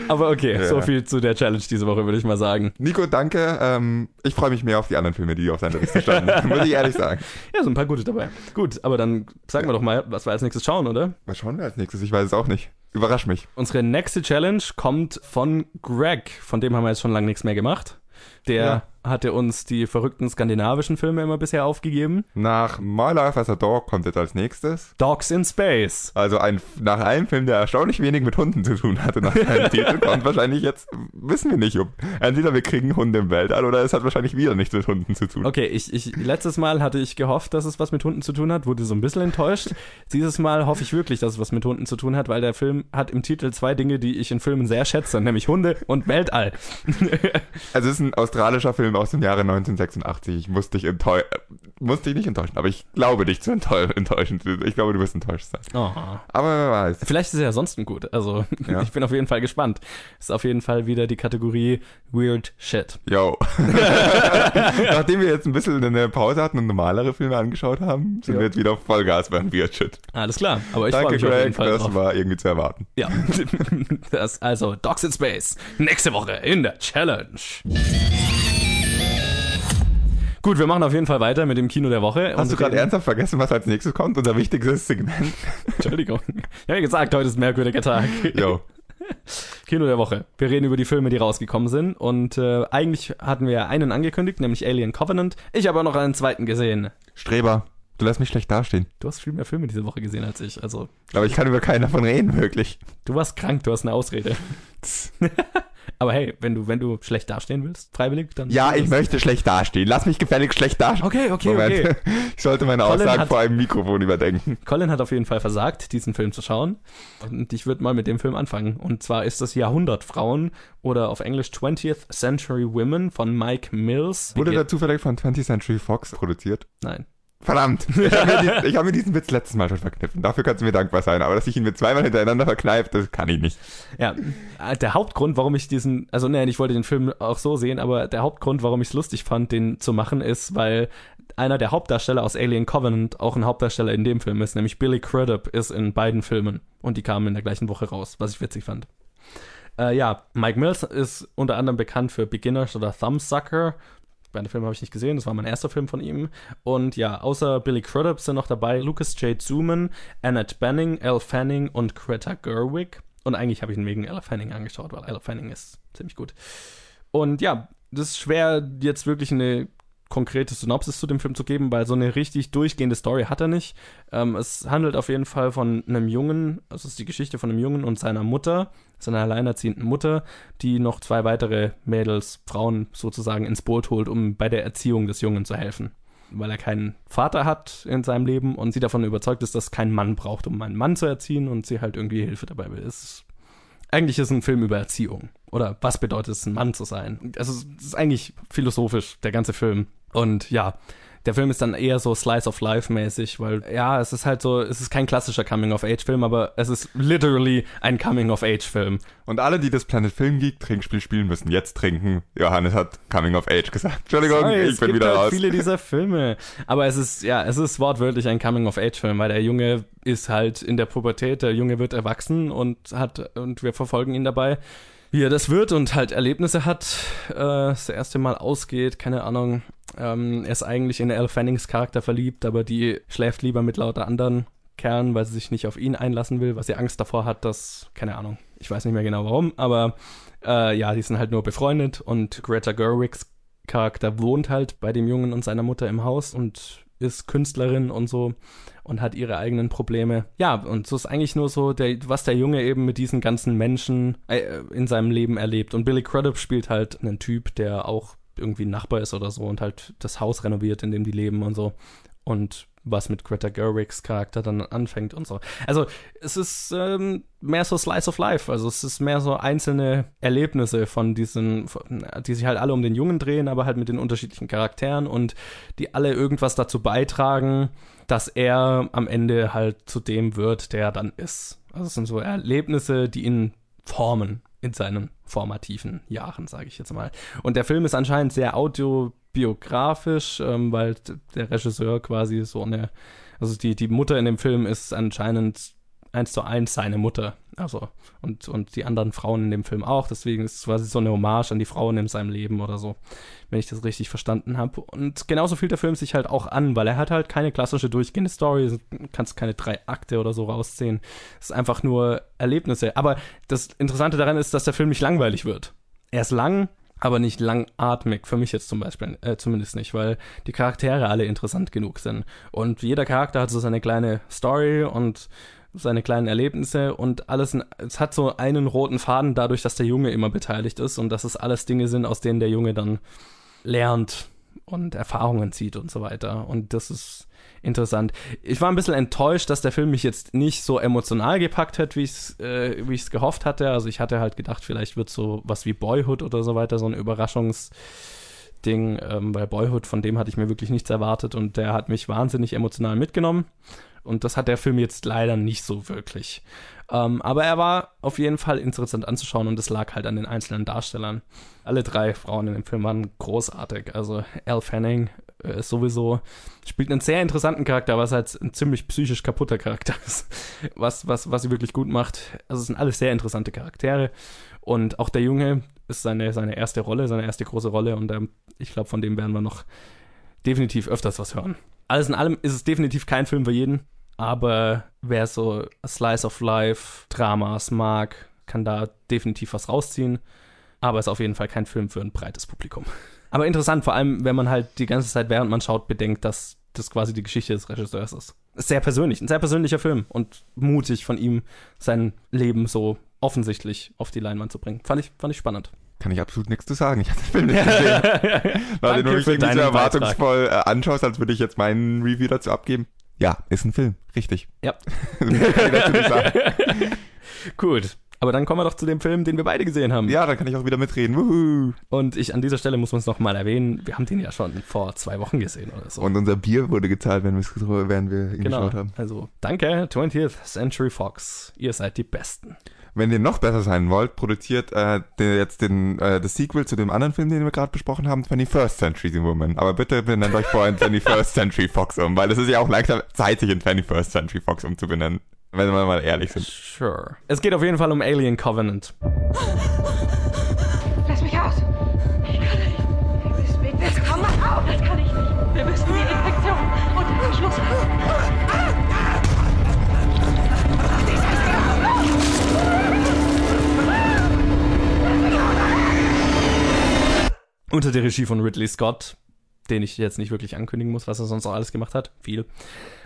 Aber okay, Ja. so viel zu der Challenge diese Woche, würde ich mal sagen. Nico, danke. Ähm, ich freue mich mehr auf die anderen Filme, die auf seiner Liste standen. Muss ich ehrlich sagen. Ja, sind ein paar gute dabei. Gut, aber dann sagen wir doch mal, was wir als nächstes schauen, oder? Was schauen wir als nächstes? Ich weiß es auch nicht. Überrasch mich. Unsere nächste Challenge kommt von Greg, von dem haben wir jetzt schon lange nichts mehr gemacht. Der Ja. Hatte uns die verrückten skandinavischen Filme immer bisher aufgegeben. Nach My Life as a Dog kommt jetzt als nächstes. Dogs in Space. Also ein, nach einem Film, der erstaunlich wenig mit Hunden zu tun hatte, nach seinem Titel, kommt wahrscheinlich jetzt, wissen wir nicht, ob entweder wir kriegen Hunde im Weltall oder es hat wahrscheinlich wieder nichts mit Hunden zu tun. Okay, ich, ich, letztes Mal hatte ich gehofft, dass es was mit Hunden zu tun hat, wurde so ein bisschen enttäuscht. Dieses Mal hoffe ich wirklich, dass es was mit Hunden zu tun hat, weil der Film hat im Titel zwei Dinge, die ich in Filmen sehr schätze, nämlich Hunde und Weltall. Also es ist ein australischer Film aus dem Jahre 1986. Ich muss dich enttäuschen, muss dich nicht enttäuschen, aber ich glaube dich zu enttäu- enttäuschen. Ich glaube, du wirst enttäuscht sein. Oh. Aber wer weiß. Vielleicht ist er ja sonst gut. Also, Ja. ich bin auf jeden Fall gespannt. Ist auf jeden Fall wieder die Kategorie Weird Shit. Yo. Nachdem wir jetzt ein bisschen eine Pause hatten und normalere Filme angeschaut haben, sind Ja. wir jetzt wieder Vollgas beim Weird Shit. Alles klar, aber ich Danke, mich auf jeden Greg. Fall Das drauf. war irgendwie zu erwarten. Ja, das, also Dogs in Space. Nächste Woche in der Challenge. Gut, wir machen auf jeden Fall weiter mit dem Kino der Woche. Hast du gerade ernsthaft vergessen, was als nächstes kommt? Unser wichtigstes Segment. Entschuldigung. Ja, wie gesagt, heute ist ein merkwürdiger Tag. Yo. Kino der Woche. Wir reden über die Filme, die rausgekommen sind. Und äh, eigentlich hatten wir einen angekündigt, nämlich Alien Covenant. Ich habe aber noch einen zweiten gesehen. Streber. Du lässt mich schlecht dastehen. Du hast viel mehr Filme diese Woche gesehen als ich. Also, Aber ich kann über keinen davon reden, wirklich. du warst krank, du hast eine Ausrede. aber hey, wenn du, wenn du schlecht dastehen willst, freiwillig, dann. Ja, ich möchte schlecht dastehen. Lass mich gefällig schlecht dastehen. Okay, okay, Moment. okay. Ich sollte meine Colin Aussagen hat- vor einem Mikrofon überdenken. Colin hat auf jeden Fall versagt, diesen Film zu schauen. Und ich würde mal mit dem Film anfangen. Und zwar ist das Jahrhundertfrauen oder auf Englisch 20th Century Women von Mike Mills. Wurde der zufällig von 20th Century Fox produziert? Nein. Verdammt. Ich habe mir, die- hab mir diesen Witz letztes Mal schon verkniffen. Dafür kannst du mir dankbar sein. Aber dass ich ihn mir zweimal hintereinander verkneift, das kann ich nicht. Ja, äh, der Hauptgrund, warum ich diesen, also nein, ich wollte den Film auch so sehen, aber der Hauptgrund, warum ich es lustig fand, den zu machen, ist, weil einer der Hauptdarsteller aus Alien Covenant auch ein Hauptdarsteller in dem Film ist, nämlich Billy Crudup ist in beiden Filmen und die kamen in der gleichen Woche raus, was ich witzig fand. Äh, ja, Mike Mills ist unter anderem bekannt für Beginners oder Thumbsucker. Beide Filme habe ich nicht gesehen, das war mein erster Film von ihm. Und ja, außer Billy Crudup sind noch dabei Lucas J. Zuman, Annette Benning, Elle Fanning und Greta Gerwig. Und eigentlich habe ich ihn wegen Elle Fanning angeschaut, weil Elle Fanning ist ziemlich gut. Und ja, das ist schwer, jetzt wirklich eine konkrete Synopsis zu dem Film zu geben, weil so eine richtig durchgehende Story hat er nicht. Ähm, es handelt auf jeden Fall von einem Jungen, also es ist die Geschichte von einem Jungen und seiner Mutter, seiner alleinerziehenden Mutter, die noch zwei weitere Mädels, Frauen sozusagen ins Boot holt, um bei der Erziehung des Jungen zu helfen. Weil er keinen Vater hat in seinem Leben und sie davon überzeugt ist, dass kein Mann braucht, um einen Mann zu erziehen und sie halt irgendwie Hilfe dabei will. Es eigentlich ist es ein Film über Erziehung. Oder was bedeutet es, ein Mann zu sein? Also, es ist eigentlich philosophisch, der ganze Film. Und ja, der Film ist dann eher so Slice of Life mäßig, weil ja, es ist halt so, es ist kein klassischer Coming-of-Age-Film, aber es ist literally ein Coming-of-Age-Film. Und alle, die das Planet Film Geek Trinkspiel spielen, müssen jetzt trinken. Johannes hat Coming-of-Age gesagt. Entschuldigung, Sorry, ich bin wieder halt raus. viele dieser Filme. Aber es ist, ja, es ist wortwörtlich ein Coming-of-Age-Film, weil der Junge ist halt in der Pubertät, der Junge wird erwachsen und hat, und wir verfolgen ihn dabei, wie er das wird und halt Erlebnisse hat, äh, das erste Mal ausgeht, keine Ahnung. Ähm, er ist eigentlich in Elle Fannings Charakter verliebt, aber die schläft lieber mit lauter anderen Kerlen, weil sie sich nicht auf ihn einlassen will, weil sie Angst davor hat, dass, keine Ahnung, ich weiß nicht mehr genau warum, aber äh, ja, die sind halt nur befreundet und Greta Gerwigs Charakter wohnt halt bei dem Jungen und seiner Mutter im Haus und ist Künstlerin und so und hat ihre eigenen Probleme. Ja, und so ist eigentlich nur so, der, was der Junge eben mit diesen ganzen Menschen äh, in seinem Leben erlebt. Und Billy Crudup spielt halt einen Typ, der auch irgendwie ein Nachbar ist oder so und halt das Haus renoviert, in dem die leben und so. Und was mit Greta Gerwigs Charakter dann anfängt und so. Also es ist ähm, mehr so Slice of Life, also es ist mehr so einzelne Erlebnisse von diesen, von, die sich halt alle um den Jungen drehen, aber halt mit den unterschiedlichen Charakteren und die alle irgendwas dazu beitragen, dass er am Ende halt zu dem wird, der er dann ist. Also es sind so Erlebnisse, die ihn formen in seinen formativen Jahren, sage ich jetzt mal. Und der Film ist anscheinend sehr autobiografisch, ähm, weil der Regisseur quasi so eine, also die, die Mutter in dem Film ist anscheinend eins zu eins seine Mutter. Also, und, und die anderen Frauen in dem Film auch. Deswegen ist es quasi so eine Hommage an die Frauen in seinem Leben oder so, wenn ich das richtig verstanden habe. Und genauso fühlt der Film sich halt auch an, weil er hat halt keine klassische durchgehende Story. Kannst keine drei Akte oder so rausziehen. Es ist einfach nur Erlebnisse. Aber das Interessante daran ist, dass der Film nicht langweilig wird. Er ist lang, aber nicht langatmig, für mich jetzt zum Beispiel, äh, zumindest nicht, weil die Charaktere alle interessant genug sind. Und jeder Charakter hat so seine kleine Story und seine kleinen Erlebnisse und alles, es hat so einen roten Faden dadurch, dass der Junge immer beteiligt ist und dass es alles Dinge sind, aus denen der Junge dann lernt und Erfahrungen zieht und so weiter. Und das ist interessant. Ich war ein bisschen enttäuscht, dass der Film mich jetzt nicht so emotional gepackt hat, wie ich es äh, wie ich's gehofft hatte. Also ich hatte halt gedacht, vielleicht wird so was wie Boyhood oder so weiter, so ein Überraschungs- Ding, ähm, bei Boyhood, von dem hatte ich mir wirklich nichts erwartet und der hat mich wahnsinnig emotional mitgenommen. Und das hat der Film jetzt leider nicht so wirklich. Ähm, aber er war auf jeden Fall interessant anzuschauen und es lag halt an den einzelnen Darstellern. Alle drei Frauen in dem Film waren großartig. Also Elle Fanning äh, ist sowieso, spielt einen sehr interessanten Charakter, was halt ein ziemlich psychisch kaputter Charakter ist. Was, was, was sie wirklich gut macht. Also es sind alles sehr interessante Charaktere. Und auch der Junge ist seine, seine erste Rolle, seine erste große Rolle. Und ähm, ich glaube, von dem werden wir noch definitiv öfters was hören. Alles in allem ist es definitiv kein Film für jeden, aber wer so Slice of Life Dramas mag, kann da definitiv was rausziehen. Aber ist auf jeden Fall kein Film für ein breites Publikum. Aber interessant, vor allem, wenn man halt die ganze Zeit, während man schaut, bedenkt, dass das quasi die Geschichte des Regisseurs ist. sehr persönlich, ein sehr persönlicher Film und mutig von ihm, sein Leben so offensichtlich auf die Leinwand zu bringen. Fand ich, fand ich spannend. Kann ich absolut nichts zu sagen. Ich hatte den Film nicht gesehen. Weil du mich irgendwie so erwartungsvoll äh, anschaust, als würde ich jetzt meinen Review dazu abgeben. Ja, ist ein Film. Richtig. Ja. Gut. Aber dann kommen wir doch zu dem Film, den wir beide gesehen haben. Ja, dann kann ich auch wieder mitreden. Wuhu. Und ich an dieser Stelle muss man es nochmal erwähnen, wir haben den ja schon vor zwei Wochen gesehen oder so. Und unser Bier wurde gezahlt, wenn, während wir ihn genau. geschaut haben. Also, danke, 20th Century Fox. Ihr seid die Besten. Wenn ihr noch besser sein wollt, produziert äh, jetzt den, äh, das Sequel zu dem anderen Film, den wir gerade besprochen haben, 21st Century Woman. Aber bitte benennt euch vorher in 21st Century Fox um, weil es ist ja auch langsam Zeit, sich in 21st Century Fox umzubenennen. Wenn wir mal ehrlich sind. Sure. Es geht auf jeden Fall um Alien Covenant. Lass mich aus! Ich kann nicht. Das Weg, das komm mal auf! Das kann ich nicht. Wir müssen die Unter der Regie von Ridley Scott. Den ich jetzt nicht wirklich ankündigen muss, was er sonst auch alles gemacht hat. Viel.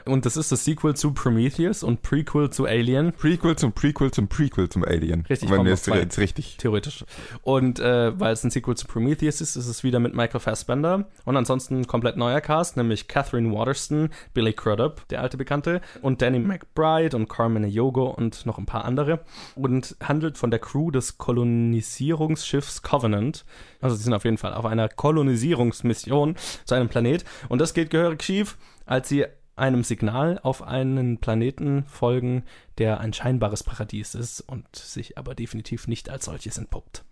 Und das ist das Sequel zu Prometheus und Prequel zu Alien. Prequel zum Prequel zum Prequel zum Alien. Richtig, Wenn noch jetzt, richtig. Theoretisch. Und äh, weil es ein Sequel zu Prometheus ist, ist es wieder mit Michael Fassbender. Und ansonsten ein komplett neuer Cast, nämlich Catherine Waterston, Billy Crudup, der alte Bekannte, und Danny McBride und Carmen Ejogo und noch ein paar andere. Und handelt von der Crew des Kolonisierungsschiffs Covenant. Also sie sind auf jeden Fall auf einer Kolonisierungsmission zu einem Planet. Und das geht gehörig schief, als sie einem Signal auf einen Planeten folgen, der ein scheinbares Paradies ist und sich aber definitiv nicht als solches entpuppt.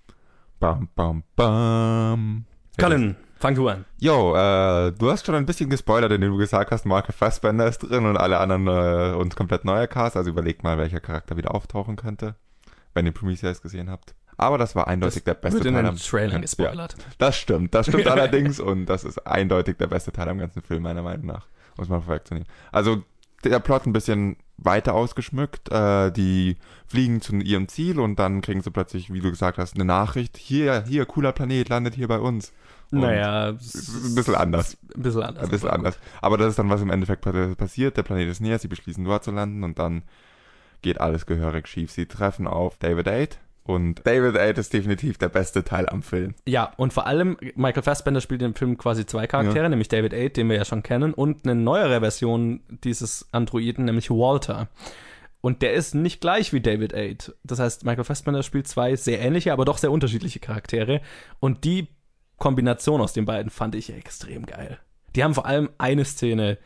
Bam, bam, bam. Colin, fang du an. Jo, äh, du hast schon ein bisschen gespoilert, indem du gesagt hast, Mark Fassbender ist drin und alle anderen äh, und komplett neuer Cast. Also überlegt mal, welcher Charakter wieder auftauchen könnte, wenn ihr Prometheus gesehen habt. Aber das war eindeutig der beste Wird in Teil den am Trailern Ja, gespoilert. Das stimmt, das stimmt allerdings und das ist eindeutig der beste Teil am ganzen Film, meiner Meinung nach. Muss man vorwegzunehmen. Also der Plot ein bisschen weiter ausgeschmückt. Äh, die fliegen zu ihrem Ziel und dann kriegen sie plötzlich, wie du gesagt hast, eine Nachricht. Hier, hier, cooler Planet, landet hier bei uns. Und Naja, es ein bisschen anders. Ein bisschen anders. Ein bisschen aber anders. Aber das ist dann, was im Endeffekt pa- passiert. Der Planet ist näher, sie beschließen dort zu landen und dann geht alles gehörig schief. Sie treffen auf David Aid und David Aid ist definitiv der beste Teil am Film. Ja, und vor allem, Michael Fassbender spielt im Film quasi zwei Charaktere, Ja. nämlich David Aid, den wir ja schon kennen, und eine neuere Version dieses Androiden, nämlich Walter. Und der ist nicht gleich wie David Aid. Das heißt, Michael Fassbender spielt zwei sehr ähnliche, aber doch sehr unterschiedliche Charaktere. Und die Kombination aus den beiden fand ich extrem geil. Die haben vor allem eine Szene,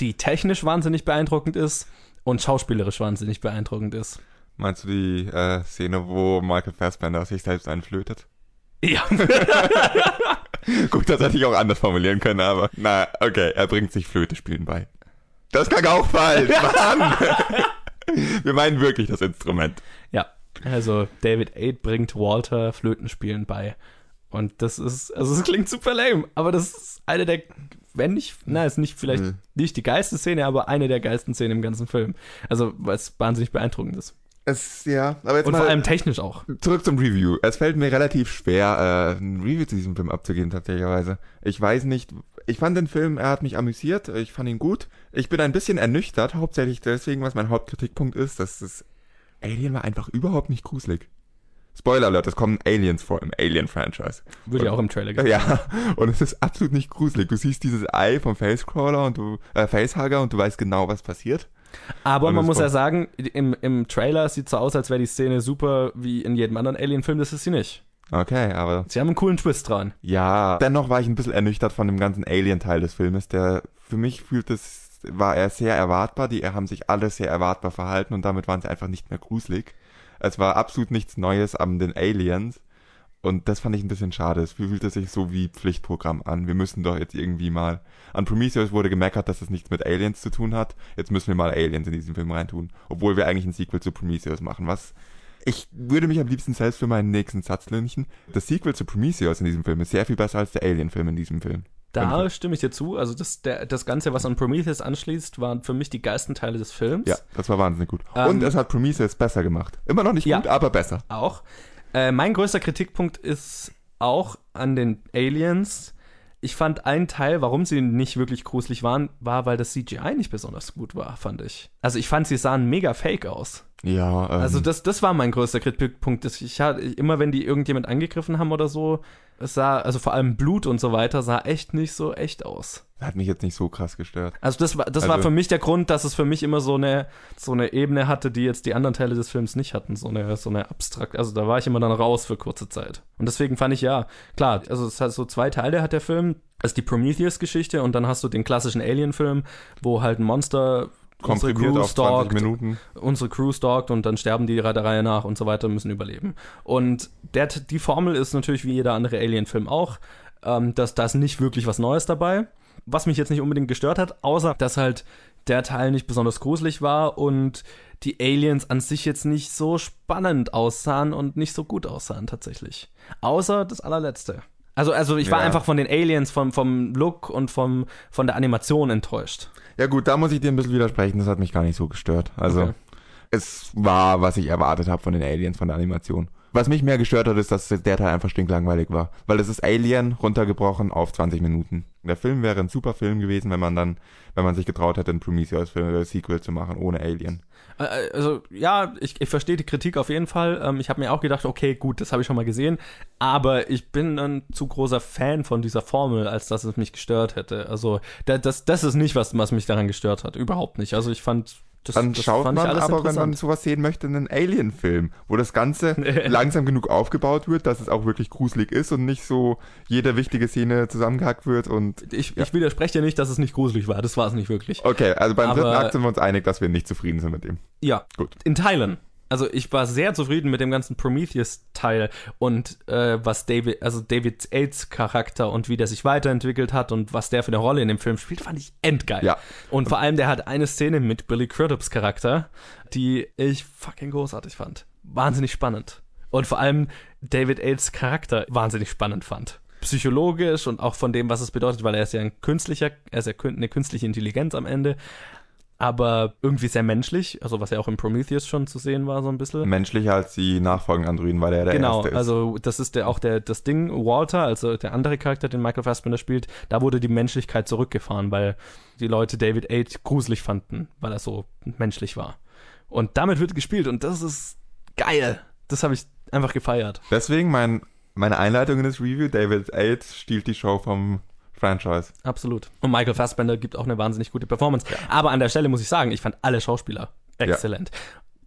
die technisch wahnsinnig beeindruckend ist und schauspielerisch wahnsinnig beeindruckend ist. Meinst du die äh, Szene, wo Michael Fassbender sich selbst einflötet? Ja. Gut, das hätte ich auch anders formulieren können, aber na, okay, er bringt sich Flöte spielen bei. Das klang auch falsch, Mann! Wir meinen wirklich das Instrument. Ja, also David Aid bringt Walter Flötenspielen bei. Und das ist, also es klingt super lame, aber das ist eine der, wenn nicht, na, ist nicht vielleicht Mhm. nicht die geilste Szene, aber eine der geilsten Szenen im ganzen Film. Also, weil es wahnsinnig beeindruckend ist. Es, ja, aber jetzt Und vor allem technisch auch. zurück zum Review. Es fällt mir relativ schwer, äh, ein Review zu diesem Film abzugeben, tatsächlicherweise. Ich weiß nicht, ich fand den Film, er hat mich amüsiert, ich fand ihn gut. Ich bin ein bisschen ernüchtert, hauptsächlich deswegen, was mein Hauptkritikpunkt ist, dass das Alien war einfach überhaupt nicht gruselig. Spoiler Alert, es kommen Aliens vor im Alien-Franchise. Würde ja auch im Trailer gesehen. Ja, und es ist absolut nicht gruselig. Du siehst dieses Ei vom Facecrawler und du, äh, Facehugger und du weißt genau, was passiert. Aber man muss ja sagen, im, im Trailer sieht so aus, als wäre die Szene super wie in jedem anderen Alien-Film. Das ist sie nicht. Okay, aber Sie haben einen coolen Twist dran. ja, dennoch war ich ein bisschen ernüchtert von dem ganzen Alien-Teil des Filmes, der für mich fühlt es, war er sehr erwartbar, die haben sich alle sehr erwartbar verhalten und damit waren sie einfach nicht mehr gruselig. Es war absolut nichts Neues an den Aliens und das fand ich ein bisschen schade. Es fühlte sich so wie Pflichtprogramm an. Wir müssen doch jetzt irgendwie mal. An Prometheus wurde gemeckert, dass es nichts mit Aliens zu tun hat. Jetzt müssen wir mal Aliens in diesen Film reintun, obwohl wir eigentlich ein Sequel zu Prometheus machen, was ich würde mich am liebsten selbst für meinen nächsten Satz lynchen. Das Sequel zu Prometheus in diesem Film ist sehr viel besser als der Alien-Film in diesem Film. Da stimme ich dir zu. Also das, der, das Ganze, was an Prometheus anschließt, waren für mich die geilsten Teile des Films. Ja, das war wahnsinnig gut. Ähm, Und es hat Prometheus besser gemacht. Immer noch nicht Ja. gut, aber besser. Auch. Äh, mein größter Kritikpunkt ist auch an den Aliens. Ich fand einen Teil, warum sie nicht wirklich gruselig waren, war, weil das CGI nicht besonders gut war, fand ich. Also ich fand, sie sahen mega fake aus. Ja, ähm, Also das, das war mein größter Kritikpunkt. Ich hatte immer, wenn die irgendjemand angegriffen haben oder so, es sah, also vor allem Blut und so weiter, sah echt nicht so echt aus. hat mich jetzt nicht so krass gestört. Also das war, das Also- war für mich der Grund, dass es für mich immer so eine, so eine Ebene hatte, die jetzt die anderen Teile des Films nicht hatten. So eine, so eine abstrakt, also da war ich immer dann raus für kurze Zeit. Und deswegen fand ich ja, klar, also es hat so zwei Teile hat der Film. Das ist die Prometheus-Geschichte und dann hast du den klassischen Alien-Film, wo halt ein Monster Komprimiert Crew auf 20 stalkt, Minuten. unsere Crew stalkt und dann sterben die der Reihe nach und so weiter, müssen überleben. Und der, die Formel ist natürlich wie jeder andere Alien-Film auch, ähm, dass da ist nicht wirklich was Neues dabei. Was mich jetzt nicht unbedingt gestört hat, außer dass halt der Teil nicht besonders gruselig war und die Aliens an sich jetzt nicht so spannend aussahen und nicht so gut aussahen tatsächlich. Außer das allerletzte. Also, also ich war Ja. einfach von den Aliens, vom, vom Look und vom, von der Animation enttäuscht. Ja gut, da muss ich dir ein bisschen widersprechen. Das hat mich gar nicht so gestört. Also Okay. es war, was ich erwartet habe von den Aliens, von der Animation. Was mich mehr gestört hat, ist, dass der Teil einfach stinklangweilig war. Weil es ist Alien runtergebrochen auf 20 Minuten. Der Film wäre ein super Film gewesen, wenn man dann, wenn man sich getraut hätte, ein Prometheus-Sequel zu machen, ohne Alien. Äh, Also ja, ich, ich verstehe die Kritik auf jeden Fall. Ähm, ich habe mir auch gedacht, okay, gut, das habe ich schon mal gesehen, aber ich bin ein zu großer Fan von dieser Formel, als dass es mich gestört hätte. Also da, das, das ist nicht was, was mich daran gestört hat, überhaupt nicht. Also ich fand das, Dann das schaut man aber, wenn man sowas sehen möchte, einen Alien-Film, wo das Ganze langsam genug aufgebaut wird, dass es auch wirklich gruselig ist und nicht so jede wichtige Szene zusammengehackt wird und Ich, ich widerspreche dir nicht, dass es nicht gruselig war. Das war es nicht wirklich. Okay, also beim dritten Aber- Akt sind wir uns einig, dass wir nicht zufrieden sind mit dem. Ja, Gut. in Teilen. Also ich war sehr zufrieden mit dem ganzen Prometheus-Teil und äh, was David, also David Aids Charakter und wie der sich weiterentwickelt hat und was der für eine Rolle in dem Film spielt, fand ich endgeil. Ja. Und vor allem, der hat eine Szene mit Billy Crudups Charakter, die ich fucking großartig fand. Wahnsinnig spannend. Und vor allem David Aids Charakter wahnsinnig spannend fand. Psychologisch und auch von dem, was es bedeutet, weil er ist ja ein künstlicher, er ist ja eine künstliche Intelligenz am Ende aber irgendwie sehr menschlich, also was ja auch im Prometheus schon zu sehen war, so ein bisschen. Menschlicher als die nachfolgenden Androiden, weil er der Genau, Erste ist. also das ist der, auch der, das Ding, Walter, also der andere Charakter, den Michael Fassbender spielt, da wurde die Menschlichkeit zurückgefahren, weil die Leute David Aid gruselig fanden, weil er so menschlich war. Und damit wird gespielt und das ist geil. Das habe ich einfach gefeiert. Deswegen mein, meine Einleitung in das Review, David Aid stiehlt die Show vom Franchise. Absolut. Und Michael Fassbender gibt auch eine wahnsinnig gute Performance. Aber an der Stelle muss ich sagen, ich fand alle Schauspieler exzellent.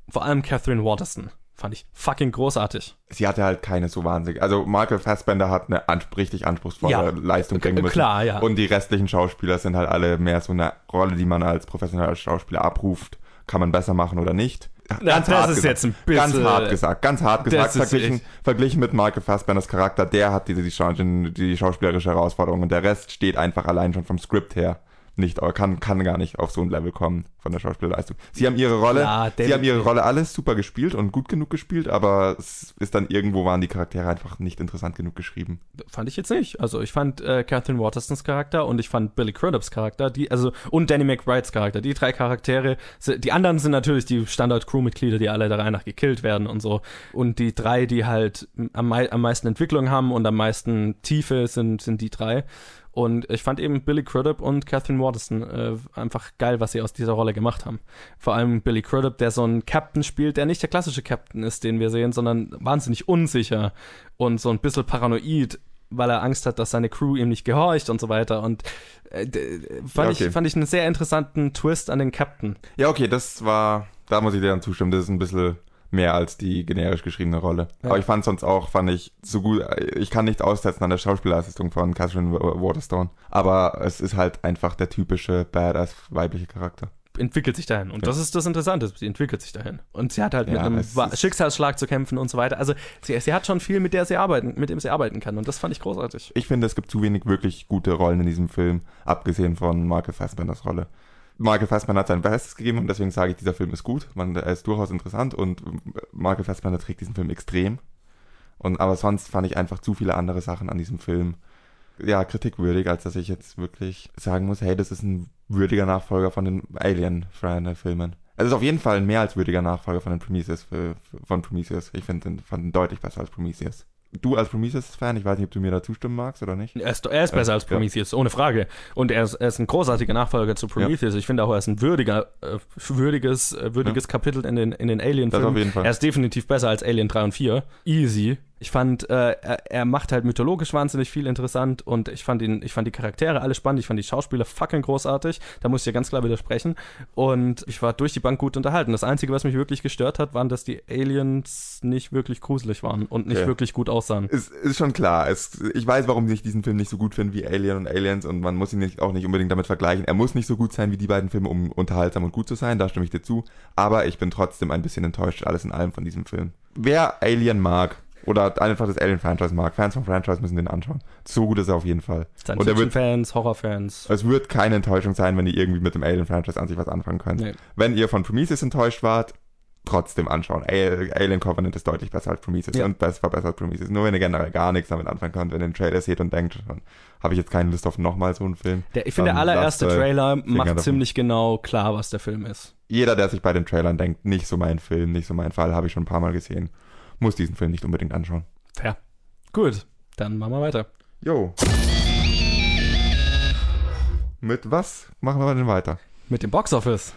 Vor allem Catherine Waterston fand ich fucking großartig. Sie hatte halt keine so wahnsinnig. Also Michael Fassbender hat eine ans richtig anspruchsvolle Ja, Leistung bringen müssen. klar, ja. Und die restlichen Schauspieler sind halt alle mehr so eine Rolle, die man als professioneller Schauspieler abruft. Kann man besser machen oder nicht? Das ist jetzt ein Ganz bisschen- hart gesagt, ganz hart gesagt. Verglichen, verglichen mit Michael Fassbenders Charakter, der hat diese, die, die schauspielerische Herausforderung und der Rest steht einfach allein schon vom Skript her nicht, kann, kann gar nicht auf so ein Level kommen von der Schauspielerleistung. Sie haben ihre Rolle, Ja, sie haben ihre Rolle alles super gespielt und gut genug gespielt, aber es ist dann irgendwo waren die Charaktere einfach nicht interessant genug geschrieben. Fand ich jetzt nicht. Also ich fand äh, Catherine Waterstons Charakter und ich fand Billy Crudups Charakter, die, also und Danny McBrides Charakter. Die drei Charaktere, die anderen sind natürlich die Standard-Crew-Mitglieder, die alle der Reihe nach gekillt werden und so. Und die drei, die halt am, mei am meisten Entwicklung haben und am meisten Tiefe sind, sind die drei. Und ich fand eben Billy Crudup und Catherine Waterston äh, einfach geil, was sie aus dieser Rolle gemacht haben. Vor allem Billy Crudup, der so einen Captain spielt, der nicht der klassische Captain ist, den wir sehen, sondern wahnsinnig unsicher und so ein bisschen paranoid, weil er Angst hat, dass seine Crew ihm nicht gehorcht und so weiter. Und äh, fand, Ja, okay. ich, fand ich einen sehr interessanten Twist an den Captain. Ja, okay, das war, da muss ich dir dann zustimmen, das ist ein bisschen mehr als die generisch geschriebene Rolle. Ja. Aber ich fand sonst auch, fand ich so gut, ich kann nichts aussetzen an der Schauspielleistung von Catherine Wa- Waterstone, aber es ist halt einfach der typische Badass weibliche Charakter. Entwickelt sich dahin. Und Ja. das ist das Interessante. Sie entwickelt sich dahin. Und sie hat halt mit Ja, einem Wa- ist- Schicksalsschlag zu kämpfen und so weiter. Also sie, sie hat schon viel, mit der sie arbeiten, mit dem sie arbeiten kann. Und das fand ich großartig. Ich finde, es gibt zu wenig wirklich gute Rollen in diesem Film, abgesehen von Michael Fassbenders Rolle. Michael Fassbender hat sein Bestes gegeben und deswegen sage ich, dieser Film ist gut. Man, er ist durchaus interessant und Michael Fassbender trägt diesen Film extrem. Und, aber sonst fand ich einfach zu viele andere Sachen an diesem Film, ja, kritikwürdig, als dass ich jetzt wirklich sagen muss, hey, das ist ein würdiger Nachfolger von den Alien-Filmen. Es ist auf jeden Fall ein mehr als würdiger Nachfolger von den Prometheus, äh, von Prometheus. Ich finde den, fand ihn deutlich besser als Prometheus. Du als Prometheus-Fan, ich weiß nicht, ob du mir da zustimmen magst oder nicht. Er ist, er ist besser Ja, als Prometheus, ohne Frage. Und er ist, er ist ein großartiger Nachfolger zu Prometheus. Ich finde auch, er ist ein würdiger, äh, würdiges, äh, würdiges Kapitel in den, in den Alien-Filmen. Er ist definitiv besser als Alien 3 und 4. Easy. Ich fand, äh, er, er macht halt mythologisch wahnsinnig viel interessant und ich fand ihn, ich fand die Charaktere alle spannend, ich fand die Schauspieler fucking großartig. Da muss ich ja ganz klar widersprechen. Und ich war durch die Bank gut unterhalten. Das Einzige, was mich wirklich gestört hat, waren, dass die Aliens nicht wirklich gruselig waren und nicht Okay. wirklich gut aussahen. Es ist schon klar. Es, ich weiß, warum ich diesen Film nicht so gut finde wie Alien und Aliens und man muss ihn nicht, auch nicht unbedingt damit vergleichen. Er muss nicht so gut sein wie die beiden Filme, um unterhaltsam und gut zu sein, da stimme ich dir zu. Aber ich bin trotzdem ein bisschen enttäuscht, alles in allem von diesem Film. Wer Alien mag oder einfach das Alien-Franchise mag, Fans vom Franchise müssen den anschauen. So gut ist er auf jeden Fall. Und er wird, Science-Fiction-Fans, Horror-Fans. es wird keine Enttäuschung sein, wenn ihr irgendwie mit dem Alien-Franchise an sich was anfangen könnt. Nee. Wenn ihr von Prometheus enttäuscht wart, trotzdem anschauen. Al- Alien Covenant ist deutlich besser als Prometheus Ja. und besser, war besser als Prometheus. Nur wenn ihr generell gar nichts damit anfangen könnt, wenn ihr den Trailer seht und denkt, dann habe ich jetzt keine Lust auf nochmal so einen Film. Der, ich finde, der allererste lasst, Trailer Finger macht davon. ziemlich genau klar, was der Film ist. Jeder, der sich bei den Trailern denkt, nicht so mein Film, nicht so mein Fall, habe ich schon ein paar Mal gesehen. Muss diesen Film nicht unbedingt anschauen. Fair. Gut, dann machen wir weiter. Jo. Mit was machen wir denn weiter? Mit dem Boxoffice.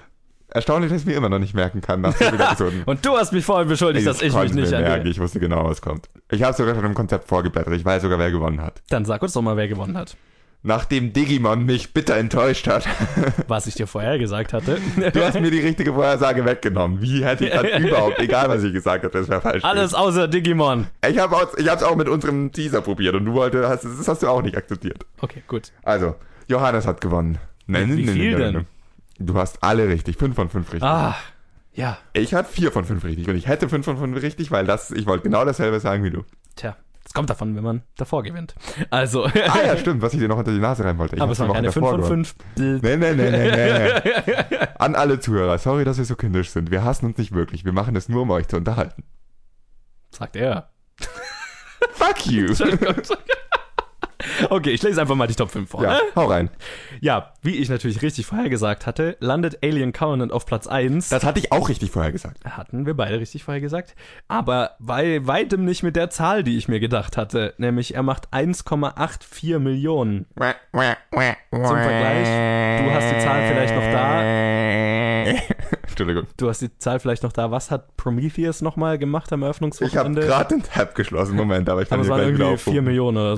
Erstaunlich, dass ich mir immer noch nicht merken kann nach. Und du hast mich vorhin beschuldigt, dass ich mich nicht merken, die... Ich wusste genau, was kommt. Ich habe sogar schon im Konzept vorgeblättert. Ich weiß sogar, wer gewonnen hat. Dann sag uns doch mal, wer gewonnen hat. Nachdem Digimon mich bitter enttäuscht hat. Was ich dir vorher gesagt hatte. Du hast mir die richtige Vorhersage weggenommen. Wie hätte ich dann überhaupt, egal was ich gesagt habe, das wäre falsch. Alles außer Digimon. Ich habe es auch mit unserem Teaser probiert und du wolltest, hast, das hast du auch nicht akzeptiert. Okay, gut. Also, Johannes hat gewonnen. Nein, Wie nein, viel nein, denn? Du hast alle richtig. Fünf von fünf richtig. Ah, ja. Ich hatte vier von fünf richtig und ich hätte fünf von fünf richtig, weil das, ich wollte genau dasselbe sagen wie du. Tja, das kommt davon, wenn man davor gewinnt. Also, Ah ja, stimmt, was ich dir noch unter die Nase rein wollte. Ich aber es waren keine 5 davor von gewonnen. 5. Nee, nee, nee, nee, nee. An alle Zuhörer, sorry, dass wir so kindisch sind. Wir hassen uns nicht wirklich. Wir machen es nur, um euch zu unterhalten. Sagt er. Fuck you. Okay, ich lese einfach mal die Top 5 vor. Ja, ne? hau rein. Ja, wie ich natürlich richtig vorhergesagt hatte, landet Alien Covenant auf Platz 1. Das hatte ich auch richtig vorher gesagt. hatten wir beide richtig vorhergesagt. Aber bei weitem nicht mit der Zahl, die ich mir gedacht hatte. Nämlich er macht 1,84 Millionen. Zum Vergleich, du hast die Zahl vielleicht noch da. Entschuldigung. Du hast die Zahl vielleicht noch da. Was hat Prometheus nochmal gemacht am Ich habe Eröffnungswochenende? gerade den Tab geschlossen. Moment, aber ich kann aber es waren irgendwie 4 aufrufen. Millionen oder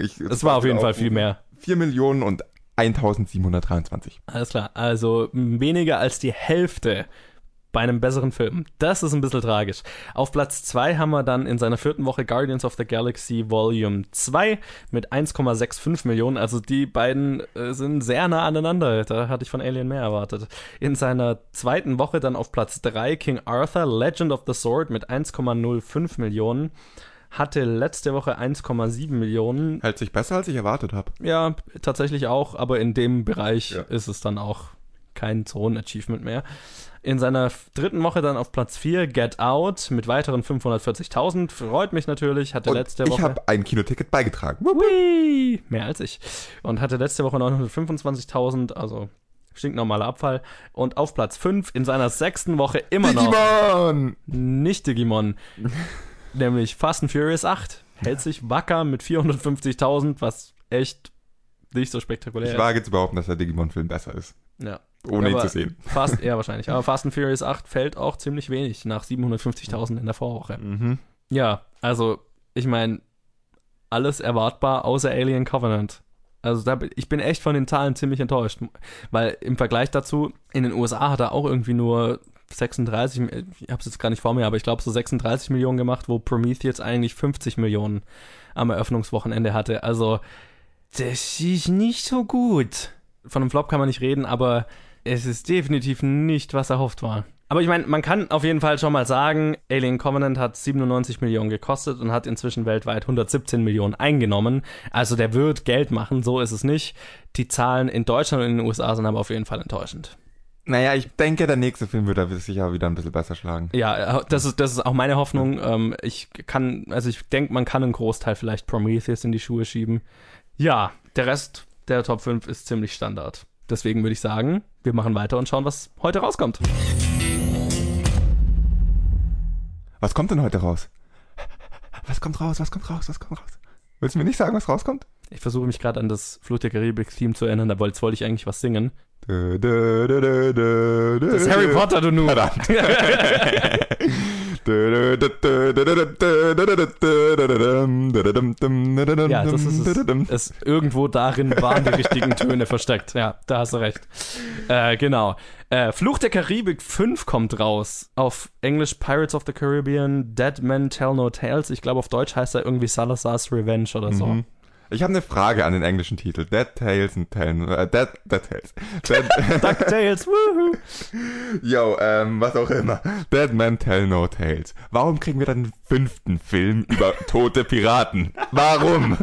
Ich so. es war auf jeden Fall viel mehr. 4 Millionen und 1723. Alles klar. Also weniger als die Hälfte bei einem besseren Film. Das ist ein bisschen tragisch. Auf Platz 2 haben wir dann in seiner vierten Woche Guardians of the Galaxy Volume 2 mit 1,65 Millionen. Also die beiden äh, sind sehr nah aneinander. Da hatte ich von Alien mehr erwartet. In seiner zweiten Woche dann auf Platz 3 King Arthur Legend of the Sword mit 1,05 Millionen. Hatte letzte Woche 1,7 Millionen. Hält sich besser, als ich erwartet habe. Ja, tatsächlich auch, aber in dem Bereich Ja. ist es dann auch kein Zonen-Achievement mehr. In seiner dritten Woche dann auf Platz 4 Get Out mit weiteren 540.000. Freut mich natürlich. Hatte Und letzte ich Woche. habe ein Kinoticket beigetragen. Hui, mehr als ich. Und hatte letzte Woche 925.000, also stinknormaler Abfall. Und auf Platz 5 in seiner sechsten Woche immer noch Digimon! nicht Digimon. nämlich Fast and Furious 8. Hält sich wacker mit 450.000, was echt nicht so spektakulär Ich ist. wage zu behaupten, dass der Digimon-Film besser ist. Ja. Ohne ihn zu sehen. Fast, eher wahrscheinlich. Aber Fast and Furious 8 fällt auch ziemlich wenig nach 750.000 in der Vorwoche. Mhm. Ja, also, ich meine, alles erwartbar außer Alien Covenant. Also da, ich bin echt von den Zahlen ziemlich enttäuscht, weil im Vergleich dazu, in den USA hat er auch irgendwie nur 36, Mi- ich habe es jetzt gar nicht vor mir, aber ich glaube so 36 Millionen gemacht, wo Prometheus eigentlich 50 Millionen am Eröffnungswochenende hatte. Also das ist nicht so gut. Von einem Flop kann man nicht reden, aber es ist definitiv nicht, was erhofft war. Aber ich meine, man kann auf jeden Fall schon mal sagen, Alien Covenant hat 97 Millionen gekostet und hat inzwischen weltweit 117 Millionen eingenommen. Also der wird Geld machen, so ist es nicht. Die Zahlen in Deutschland und in den USA sind aber auf jeden Fall enttäuschend. Naja, ich denke, der nächste Film wird da sicher wieder ein bisschen besser schlagen. Ja, das ist, das ist auch meine Hoffnung. Ähm, ich kann, also ich denke, man kann einen Großteil vielleicht Prometheus in die Schuhe schieben. Ja, der Rest der Top 5 ist ziemlich Standard. Deswegen würde ich sagen, wir machen weiter und schauen, was heute rauskommt. Was kommt denn heute raus? Was kommt raus? Was kommt raus? Was kommt raus? Willst du mir nicht sagen, was rauskommt? Ich versuche mich gerade an das Flucht der Karibik-Theme zu erinnern, da wollte, jetzt wollte ich eigentlich was singen. Das Das Das ist Harry Potter, du Noob. Verdammt. Ja, das ist es. es. Irgendwo darin waren die richtigen Töne versteckt. Ja, da hast du recht. Äh, genau. Äh, Fluch der Karibik 5 kommt raus. Auf Englisch Pirates of the Caribbean, Dead Men Tell No Tales. Ich glaube, auf Deutsch heißt er irgendwie Salazar's Revenge oder so. Mhm. Ich habe eine Frage an den englischen Titel. Dead Tales and Tales. Äh, Dead, Dead Tales. Dead, DuckTales, woohoo. yo, ähm, was auch immer. Dead Men Tell No Tales. Warum kriegen wir dann einen fünften Film über tote Piraten? Warum?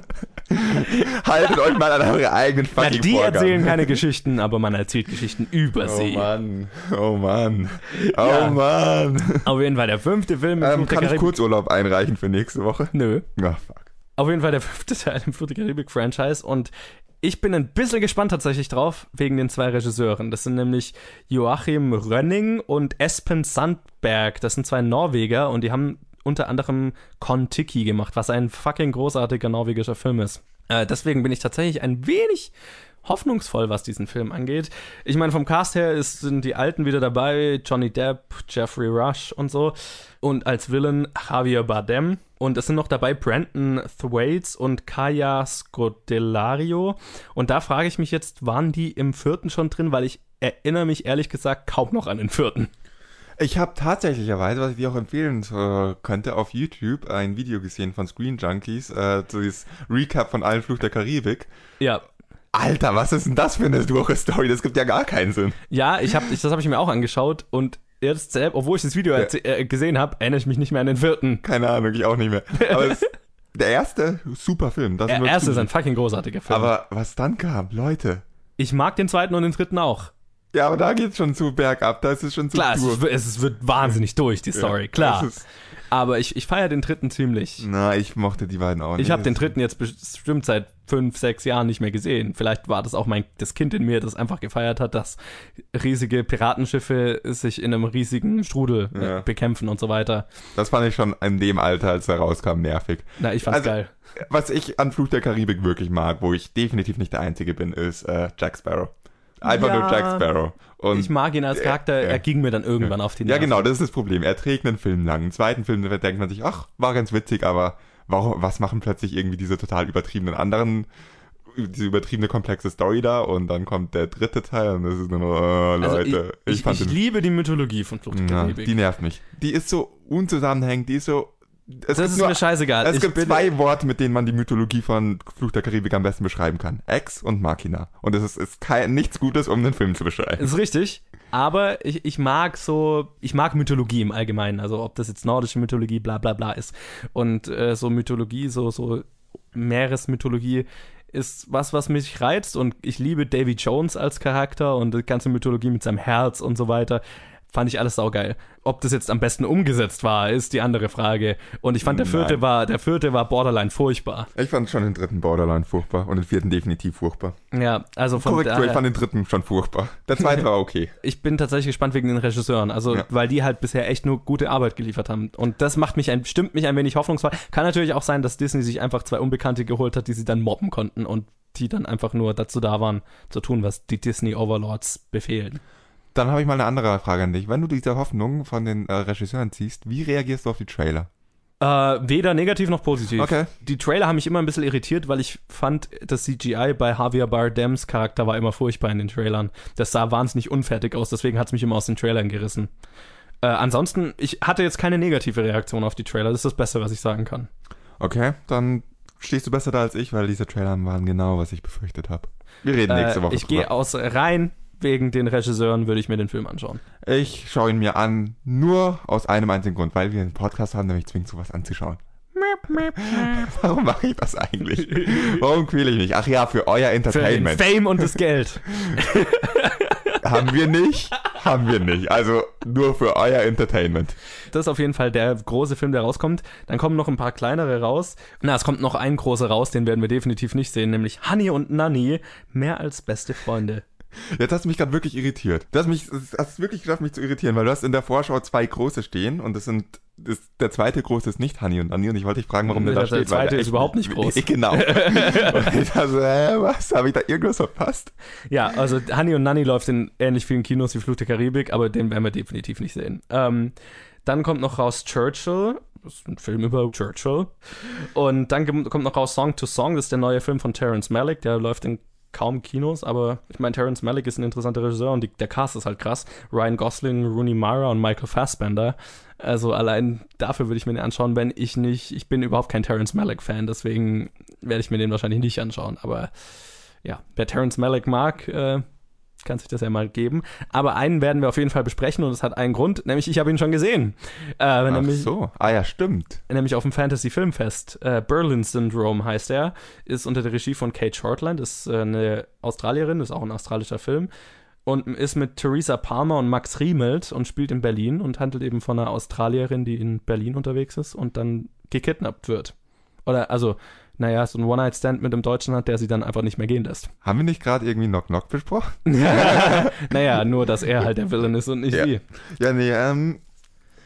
Haltet euch mal an eure eigenen fucking die Vorgaben. erzählen keine Geschichten, aber man erzählt Geschichten über Oh sie. Mann, oh Mann, oh Ja. Mann. Auf jeden Fall der fünfte Film Ähm, kann ich. Kurzurlaub einreichen für nächste Woche? Nö. Ah, fuck. Auf jeden Fall der fünfte Teil im Fluch der Karibik-Franchise und ich bin ein bisschen gespannt tatsächlich drauf, wegen den zwei Regisseuren. Das sind nämlich Joachim Rönning und Espen Sandberg. Das sind zwei Norweger und die haben unter anderem Kon-Tiki gemacht, was ein fucking großartiger norwegischer Film ist. Äh, deswegen bin ich tatsächlich ein wenig hoffnungsvoll, was diesen Film angeht. Ich meine, vom Cast her ist, sind die Alten wieder dabei, Johnny Depp, Jeffrey Rush und so. Und als Villain Javier Bardem. Und es sind noch dabei Brandon Thwaites und Kaya Scodelario. Und da frage ich mich jetzt, waren die im vierten schon drin? Weil ich erinnere mich ehrlich gesagt kaum noch an den vierten. Ich habe tatsächlicherweise, was ich dir auch empfehlen äh, könnte, auf YouTube ein Video gesehen von Screen Junkies, äh, so dieses Recap von allen Fluch der Karibik. Ja, Alter, was ist denn das für eine Story? Das gibt ja gar keinen Sinn. Ja, ich hab, ich, das habe ich mir auch angeschaut und jetzt selbst, obwohl ich das Video Ja. äh, gesehen habe, erinnere ich mich nicht mehr an den vierten. Keine Ahnung, ich auch nicht mehr. Aber es, der erste, super Film. Das Der erste ist ein fucking großartiger Film. Aber was dann kam, Leute. ich mag den zweiten und den dritten auch. Ja, aber da geht's schon zu bergab, da ist es schon zu Klar, es, es wird wahnsinnig durch, die Story, Ja, klar. ist- Aber ich, ich feiere den dritten ziemlich. Na, ich mochte die beiden auch nicht. Ich habe den dritten jetzt bestimmt seit fünf, sechs Jahren nicht mehr gesehen. Vielleicht war das auch mein das Kind in mir, das einfach gefeiert hat, dass riesige Piratenschiffe sich in einem riesigen Strudel Ja. bekämpfen und so weiter. Das fand ich schon in dem Alter, als er rauskam, nervig. Na, ich fand's Also, geil. Was ich an Fluch der Karibik wirklich mag, wo ich definitiv nicht der Einzige bin, ist äh, Jack Sparrow. Einfach Ja. nur Jack Sparrow. Und Ich mag ihn als Charakter, ja. er ging mir dann irgendwann auf die Ja, Nerven. genau, das ist das Problem. Er trägt einen Film lang. Im zweiten Film denkt man sich, ach, war ganz witzig, aber warum, was machen plötzlich irgendwie diese total übertriebenen anderen, diese übertriebene komplexe Story da und dann kommt der dritte Teil und das ist nur, oh, Also Leute, ich, ich, ich, fand ich den, liebe die Mythologie von Flucht der ja, die nervt mich. Die ist so unzusammenhängend, die ist so, es das ist nur, mir scheißegal. es ich gibt zwei Worte, mit denen man die Mythologie von Fluch der Karibik am besten beschreiben kann. Ex und Machina. Und es ist, ist kein, nichts Gutes, um den Film zu beschreiben. ist richtig, aber ich, ich mag so, ich mag Mythologie im Allgemeinen, also ob das jetzt nordische Mythologie, bla bla bla ist. Und äh, so Mythologie, so, so Meeresmythologie ist was, was mich reizt und ich liebe Davy Jones als Charakter und die ganze Mythologie mit seinem Herz und so weiter. Fand ich alles saugeil. Ob das jetzt am besten umgesetzt war, ist die andere Frage. Und ich fand, der vierte Nein. war, der vierte war borderline furchtbar. Ich fand schon den dritten Borderline furchtbar und den vierten definitiv furchtbar. Ja, also von Korrektur, ich fand den dritten schon furchtbar. Der zweite war okay. ich bin tatsächlich gespannt wegen den Regisseuren, also Ja. weil die halt bisher echt nur gute Arbeit geliefert haben. Und das macht mich ein, stimmt mich ein wenig hoffnungsvoll. Kann natürlich auch sein, dass Disney sich einfach zwei Unbekannte geholt hat, die sie dann mobben konnten und die dann einfach nur dazu da waren, zu tun, was die Disney Overlords befehlen. Dann habe ich mal eine andere Frage an dich. Wenn du diese Hoffnung von den äh, Regisseuren ziehst, wie reagierst du auf die Trailer? Äh, weder negativ noch positiv. Okay. Die Trailer haben mich immer ein bisschen irritiert, weil ich fand, das CGI bei Javier Bardems Charakter war immer furchtbar in den Trailern. Das sah wahnsinnig unfertig aus, deswegen hat es mich immer aus den Trailern gerissen. Äh, ansonsten, ich hatte jetzt keine negative Reaktion auf die Trailer. Das ist das Beste, was ich sagen kann. Okay, dann stehst du besser da als ich, weil diese Trailer waren genau, was ich befürchtet habe. Wir reden nächste Äh, Woche ich gehe aus rein wegen den Regisseuren, würde ich mir den Film anschauen. Ich schaue ihn mir an, nur aus einem einzigen Grund, weil wir einen Podcast haben, der mich zwingt, sowas anzuschauen. Warum mache ich das eigentlich? Warum quäle ich mich? Ach ja, für euer Für den Entertainment. Fame und das Geld. haben wir nicht? Haben wir nicht. Also nur für euer Entertainment. Das ist auf jeden Fall der große Film, der rauskommt. Dann kommen noch ein paar kleinere raus. Na, es kommt noch ein großer raus, den werden wir definitiv nicht sehen, nämlich Honey und Nanny, mehr als beste Freunde. Jetzt hast du mich gerade wirklich irritiert. Du hast mich, hast es wirklich geschafft, mich zu irritieren, weil du hast in der Vorschau zwei große stehen und das sind, das, der zweite große ist nicht Honey und Annie und ich wollte dich fragen, warum der, Der- da der steht. weil zweite der ist echt- überhaupt nicht groß. Genau. und ich dachte hä, was? Habe ich da irgendwas verpasst? Ja, also Honey und Nanny läuft in ähnlich vielen Kinos wie Fluch der Karibik, aber den werden wir definitiv nicht sehen. Ähm, dann kommt noch raus Churchill. Das ist ein Film über Churchill. Und dann kommt noch raus Song to Song. Das ist der neue Film von Terrence Malick. Der läuft in kaum Kinos, aber ich meine, Terrence Malick ist ein interessanter Regisseur und die, der Cast ist halt krass. Ryan Gosling, Rooney Mara und Michael Fassbender. Also allein dafür würde ich mir den anschauen, wenn ich nicht, ich bin überhaupt kein Terrence Malick-Fan, deswegen werde ich mir den wahrscheinlich nicht anschauen. Aber ja, wer Terrence Malick mag, äh, kann sich das ja mal geben. Aber einen werden wir auf jeden Fall besprechen und es hat einen Grund, nämlich ich habe ihn schon gesehen. Äh, Ach nämlich, so. Ah ja, stimmt. nämlich auf dem Fantasy Filmfest. Äh, Berlin Syndrome heißt er, ist unter der Regie von Kate Shortland, ist äh, eine Australierin, ist auch ein australischer Film und ist mit Theresa Palmer und Max Riemelt und spielt in Berlin und handelt eben von einer Australierin, die in Berlin unterwegs ist und dann gekidnappt wird. Oder also, naja, so ein One-Night-Stand mit einem Deutschen hat, der sie dann einfach nicht mehr gehen lässt. Haben wir nicht gerade irgendwie Knock Knock besprochen? naja, nur dass er halt der Villain ist und nicht Ja. sie. Ja, nee, ähm.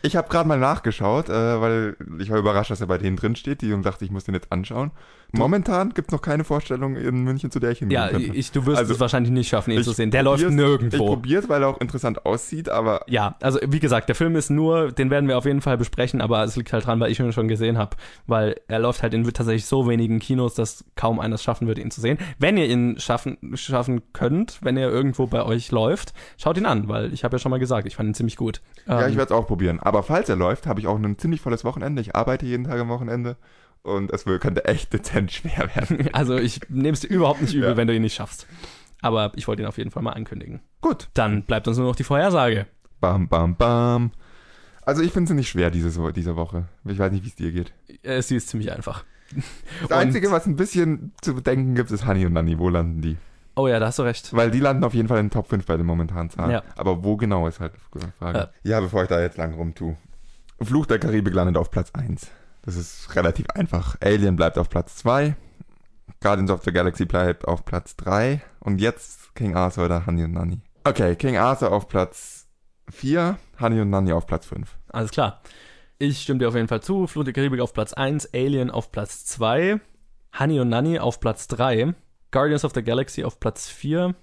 Ich habe gerade mal nachgeschaut, äh, weil ich war überrascht, dass er bei denen drin steht, die und dachte, ich muss den jetzt anschauen. Momentan gibt es noch keine Vorstellung in München, zu der ich hingehen Ja, könnte. ich, du wirst Also, es wahrscheinlich nicht schaffen, ihn zu sehen. Der läuft probier's- Ich nirgendwo. probiere weil er auch interessant aussieht, aber Ja, also wie gesagt, der Film ist nur, den werden wir auf jeden Fall besprechen, aber es liegt halt dran, weil ich ihn schon gesehen habe, weil er läuft halt in tatsächlich so wenigen Kinos, dass kaum einer es schaffen wird, ihn zu sehen. Wenn ihr ihn schaffen, schaffen könnt, wenn er irgendwo bei euch läuft, schaut ihn an, weil ich habe ja schon mal gesagt, ich fand ihn ziemlich gut. ja, Ähm, ich werde es auch probieren. Aber falls er läuft, habe ich auch ein ziemlich volles Wochenende. Ich arbeite jeden Tag am Wochenende und es könnte echt dezent schwer werden. also ich nehme es dir überhaupt nicht übel, Ja. wenn du ihn nicht schaffst. Aber ich wollte ihn auf jeden Fall mal ankündigen. Gut. Dann bleibt uns nur noch die Vorhersage. Bam, bam, bam. Also ich finde sie nicht schwer diese, diese Woche. Ich weiß nicht, wie es dir geht. Äh, Sie ist ziemlich einfach. Das Einzige, was ein bisschen zu bedenken gibt, ist Honey und Nanny. Wo landen die? Oh ja, da hast du recht. Weil die landen auf jeden Fall in den Top 5 bei den momentanen Zahlen. Ja. Aber wo genau ist halt die Frage. Äh. Ja, bevor ich da jetzt lang rumtue. Fluch der Karibik landet auf Platz 1. Das ist relativ einfach. Alien bleibt auf Platz 2. Guardians of the Galaxy bleibt auf Platz 3. Und jetzt King Arthur oder Honey und Nanny. Okay, King Arthur auf Platz 4, Honey und Nanny auf Platz 5. Alles klar. Ich stimme dir auf jeden Fall zu. Flut der Karibik auf Platz 1, Alien auf Platz 2, Honey und Nanny auf Platz 3, Guardians of the Galaxy auf Platz 4.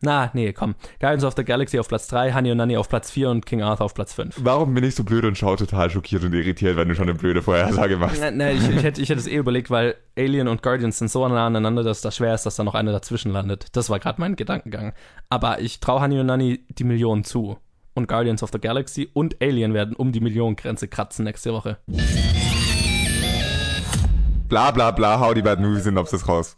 Na, nee, komm. Guardians of the Galaxy auf Platz 3, Honey und Nanny auf Platz 4 und King Arthur auf Platz 5. Warum bin ich so blöd und schaue total schockiert und irritiert, wenn du schon eine blöde Vorhersage machst? Na, na, ich, ich, hätte, ich hätte es eh überlegt, weil Alien und Guardians sind so nah aneinander, dass das schwer ist, dass da noch einer dazwischen landet. Das war gerade mein Gedankengang. Aber ich traue Honey und Nanny die Million zu. Und Guardians of the Galaxy und Alien werden um die Millionengrenze kratzen nächste Woche. Bla bla bla, hau die beiden Movies sind ob es raus.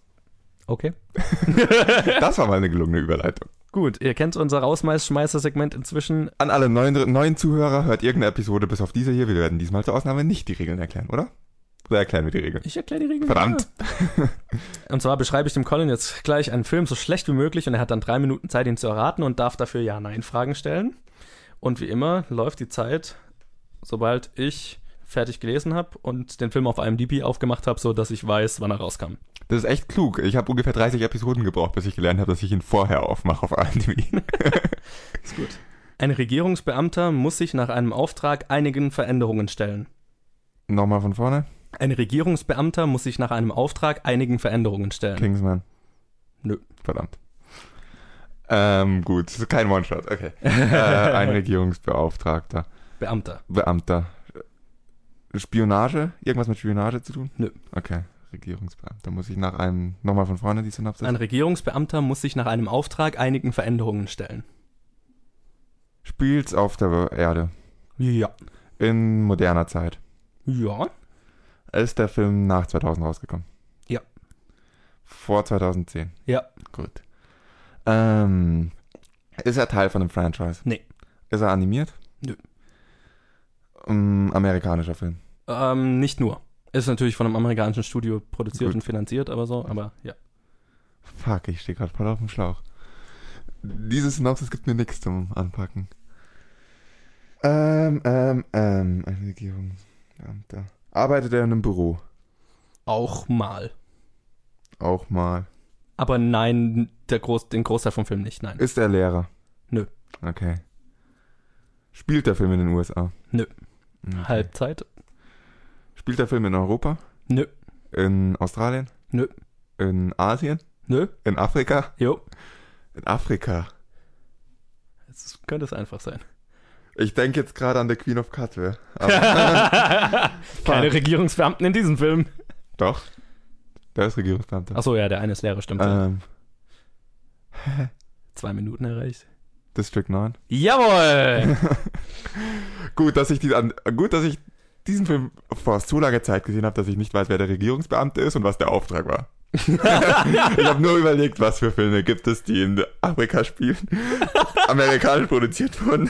Okay. Das war mal eine gelungene Überleitung. Gut, ihr kennt unser Rausschmeißer-Segment inzwischen. An alle neuen, neuen Zuhörer, hört irgendeine Episode bis auf diese hier. Wir werden diesmal zur Ausnahme nicht die Regeln erklären, oder? Oder erklären wir die Regeln? Ich erkläre die Regeln. Verdammt. Ja. Und zwar beschreibe ich dem Colin jetzt gleich einen Film so schlecht wie möglich und er hat dann drei Minuten Zeit, ihn zu erraten und darf dafür Ja-Nein-Fragen stellen. Und wie immer läuft die Zeit, sobald ich fertig gelesen habe und den Film auf IMDb aufgemacht habe, so dass ich weiß, wann er rauskam. Das ist echt klug. Ich habe ungefähr 30 Episoden gebraucht, bis ich gelernt habe, dass ich ihn vorher aufmache auf IMDb. Ist gut. Ein Regierungsbeamter muss sich nach einem Auftrag einigen Veränderungen stellen. Nochmal von vorne. Ein Regierungsbeamter muss sich nach einem Auftrag einigen Veränderungen stellen. Kingsman. Nö. Verdammt. Ähm, gut, kein One-Shot, okay. äh, ein Regierungsbeauftragter. Beamter. Beamter. Spionage? Irgendwas mit Spionage zu tun? Nö. Okay. Regierungsbeamter. Muss ich nach einem, nochmal von vorne die Synopsis? Ein Regierungsbeamter muss sich nach einem Auftrag einigen Veränderungen stellen. Spielt's auf der Erde. Ja. In moderner Zeit. Ja. Ist der Film nach 2000 rausgekommen? Ja. Vor 2010? Ja. Gut. Ähm, ist er Teil von einem Franchise? Nee. Ist er animiert? Nö. Ähm, amerikanischer Film. Ähm, nicht nur. Ist natürlich von einem amerikanischen Studio produziert Gut. und finanziert, aber so, aber ja. Fuck, ich stehe gerade voll auf dem Schlauch. Diese Synopsis gibt mir nichts zum Anpacken. Ähm, ähm, ähm, ein Regierungsbeamter. Arbeitet er in einem Büro? Auch mal. Auch mal. Aber nein, der Groß, den Großteil vom Film nicht, nein. Ist er Lehrer? Nö. Okay. Spielt der Film in den USA? Nö. Okay. Halbzeit? Spielt der Film in Europa? Nö. In Australien? Nö. In Asien? Nö. In Afrika? Jo. In Afrika. Jetzt könnte es einfach sein. Ich denke jetzt gerade an The Queen of Katwe. Keine Regierungsbeamten in diesem Film. doch. Der ist Regierungsbeamter. Achso, ja, der eine ist Lehrer, stimmt. Ähm, Zwei Minuten erreicht. District 9. Jawohl! Gut, dass ich, die, an, gut, dass ich diesen Film vor so langer Zeit gesehen habe, dass ich nicht weiß, wer der Regierungsbeamte ist und was der Auftrag war. ich habe nur überlegt, was für Filme gibt es, die in Afrika spielen, amerikanisch produziert wurden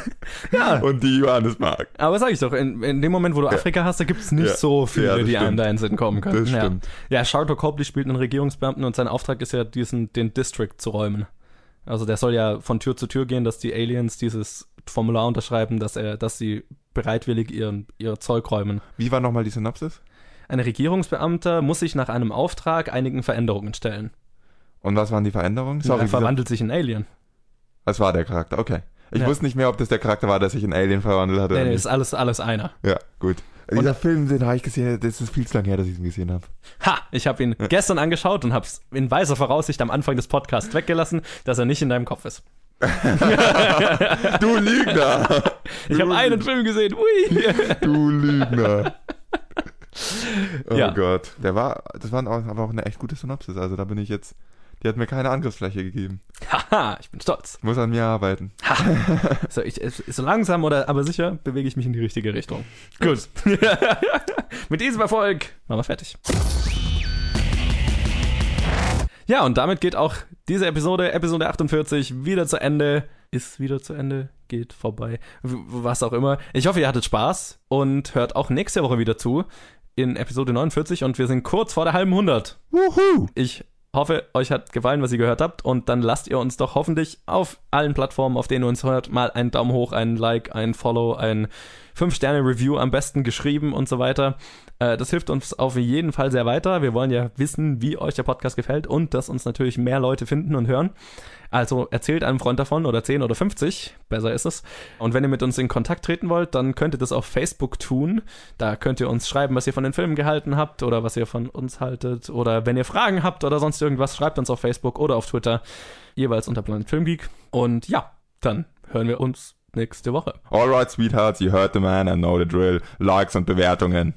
Ja. und die Johannes mag. Aber sag ich doch, in, in dem Moment, wo du Afrika hast, da gibt es nicht Ja. so viele, Ja, die einem da in den Sinn kommen können. Das stimmt. Ja, ja Sharto Copley spielt einen Regierungsbeamten und sein Auftrag ist ja, diesen, den District zu räumen. Also der soll ja von Tür zu Tür gehen, dass die Aliens dieses Formular unterschreiben, dass er, dass sie bereitwillig ihren, ihr Zeug räumen. Wie war nochmal die Synopsis? Ein Regierungsbeamter muss sich nach einem Auftrag einigen Veränderungen stellen. Und was waren die Veränderungen? er Sorry, dieser, verwandelt sich in Alien. das war der Charakter, okay. Ich Ja. wusste nicht mehr, ob das der Charakter war, der sich in Alien verwandelt hat. Nee, nee, ist alles, alles einer. Ja, gut. Dieser Film, den habe ich gesehen, das ist viel zu lange her, dass ich ihn gesehen habe. Ha, ich habe ihn gestern angeschaut und hab's in weiser Voraussicht am Anfang des Podcasts weggelassen, dass er nicht in deinem Kopf ist. Du Lügner! Ich habe einen Film gesehen. Ui. Du Lügner! Oh Ja. Gott. Der war, das war auch, aber auch eine echt gute Synopsis. Also da bin ich jetzt, die hat mir keine Angriffsfläche gegeben. Haha, ich bin stolz. Muss an mir arbeiten. So, ich, so langsam oder aber sicher bewege ich mich in die richtige Richtung. Gut. Mit diesem Erfolg machen wir fertig. Ja, und damit geht auch diese Episode, Episode 48, wieder zu Ende. Ist wieder zu Ende, geht vorbei. Was auch immer. Ich hoffe, ihr hattet Spaß und hört auch nächste Woche wieder zu in Episode 49 und wir sind kurz vor der halben 100. Wuhu! Ich hoffe, euch hat gefallen, was ihr gehört habt. Und dann lasst ihr uns doch hoffentlich auf allen Plattformen, auf denen ihr uns hört, mal einen Daumen hoch, einen Like, ein Follow, ein 5-Sterne-Review am besten geschrieben und so weiter. Äh, das hilft uns auf jeden Fall sehr weiter. Wir wollen ja wissen, wie euch der Podcast gefällt und dass uns natürlich mehr Leute finden und hören. Also erzählt einem Freund davon oder 10 oder 50, besser ist es. Und wenn ihr mit uns in Kontakt treten wollt, dann könnt ihr das auf Facebook tun. Da könnt ihr uns schreiben, was ihr von den Filmen gehalten habt oder was ihr von uns haltet. Oder wenn ihr Fragen habt oder sonst irgendwas, schreibt uns auf Facebook oder auf Twitter, jeweils unter Planet Film Geek. Und ja, dann hören wir uns nächste Woche. Alright, Sweethearts, you heard the man and know the drill. Likes und Bewertungen.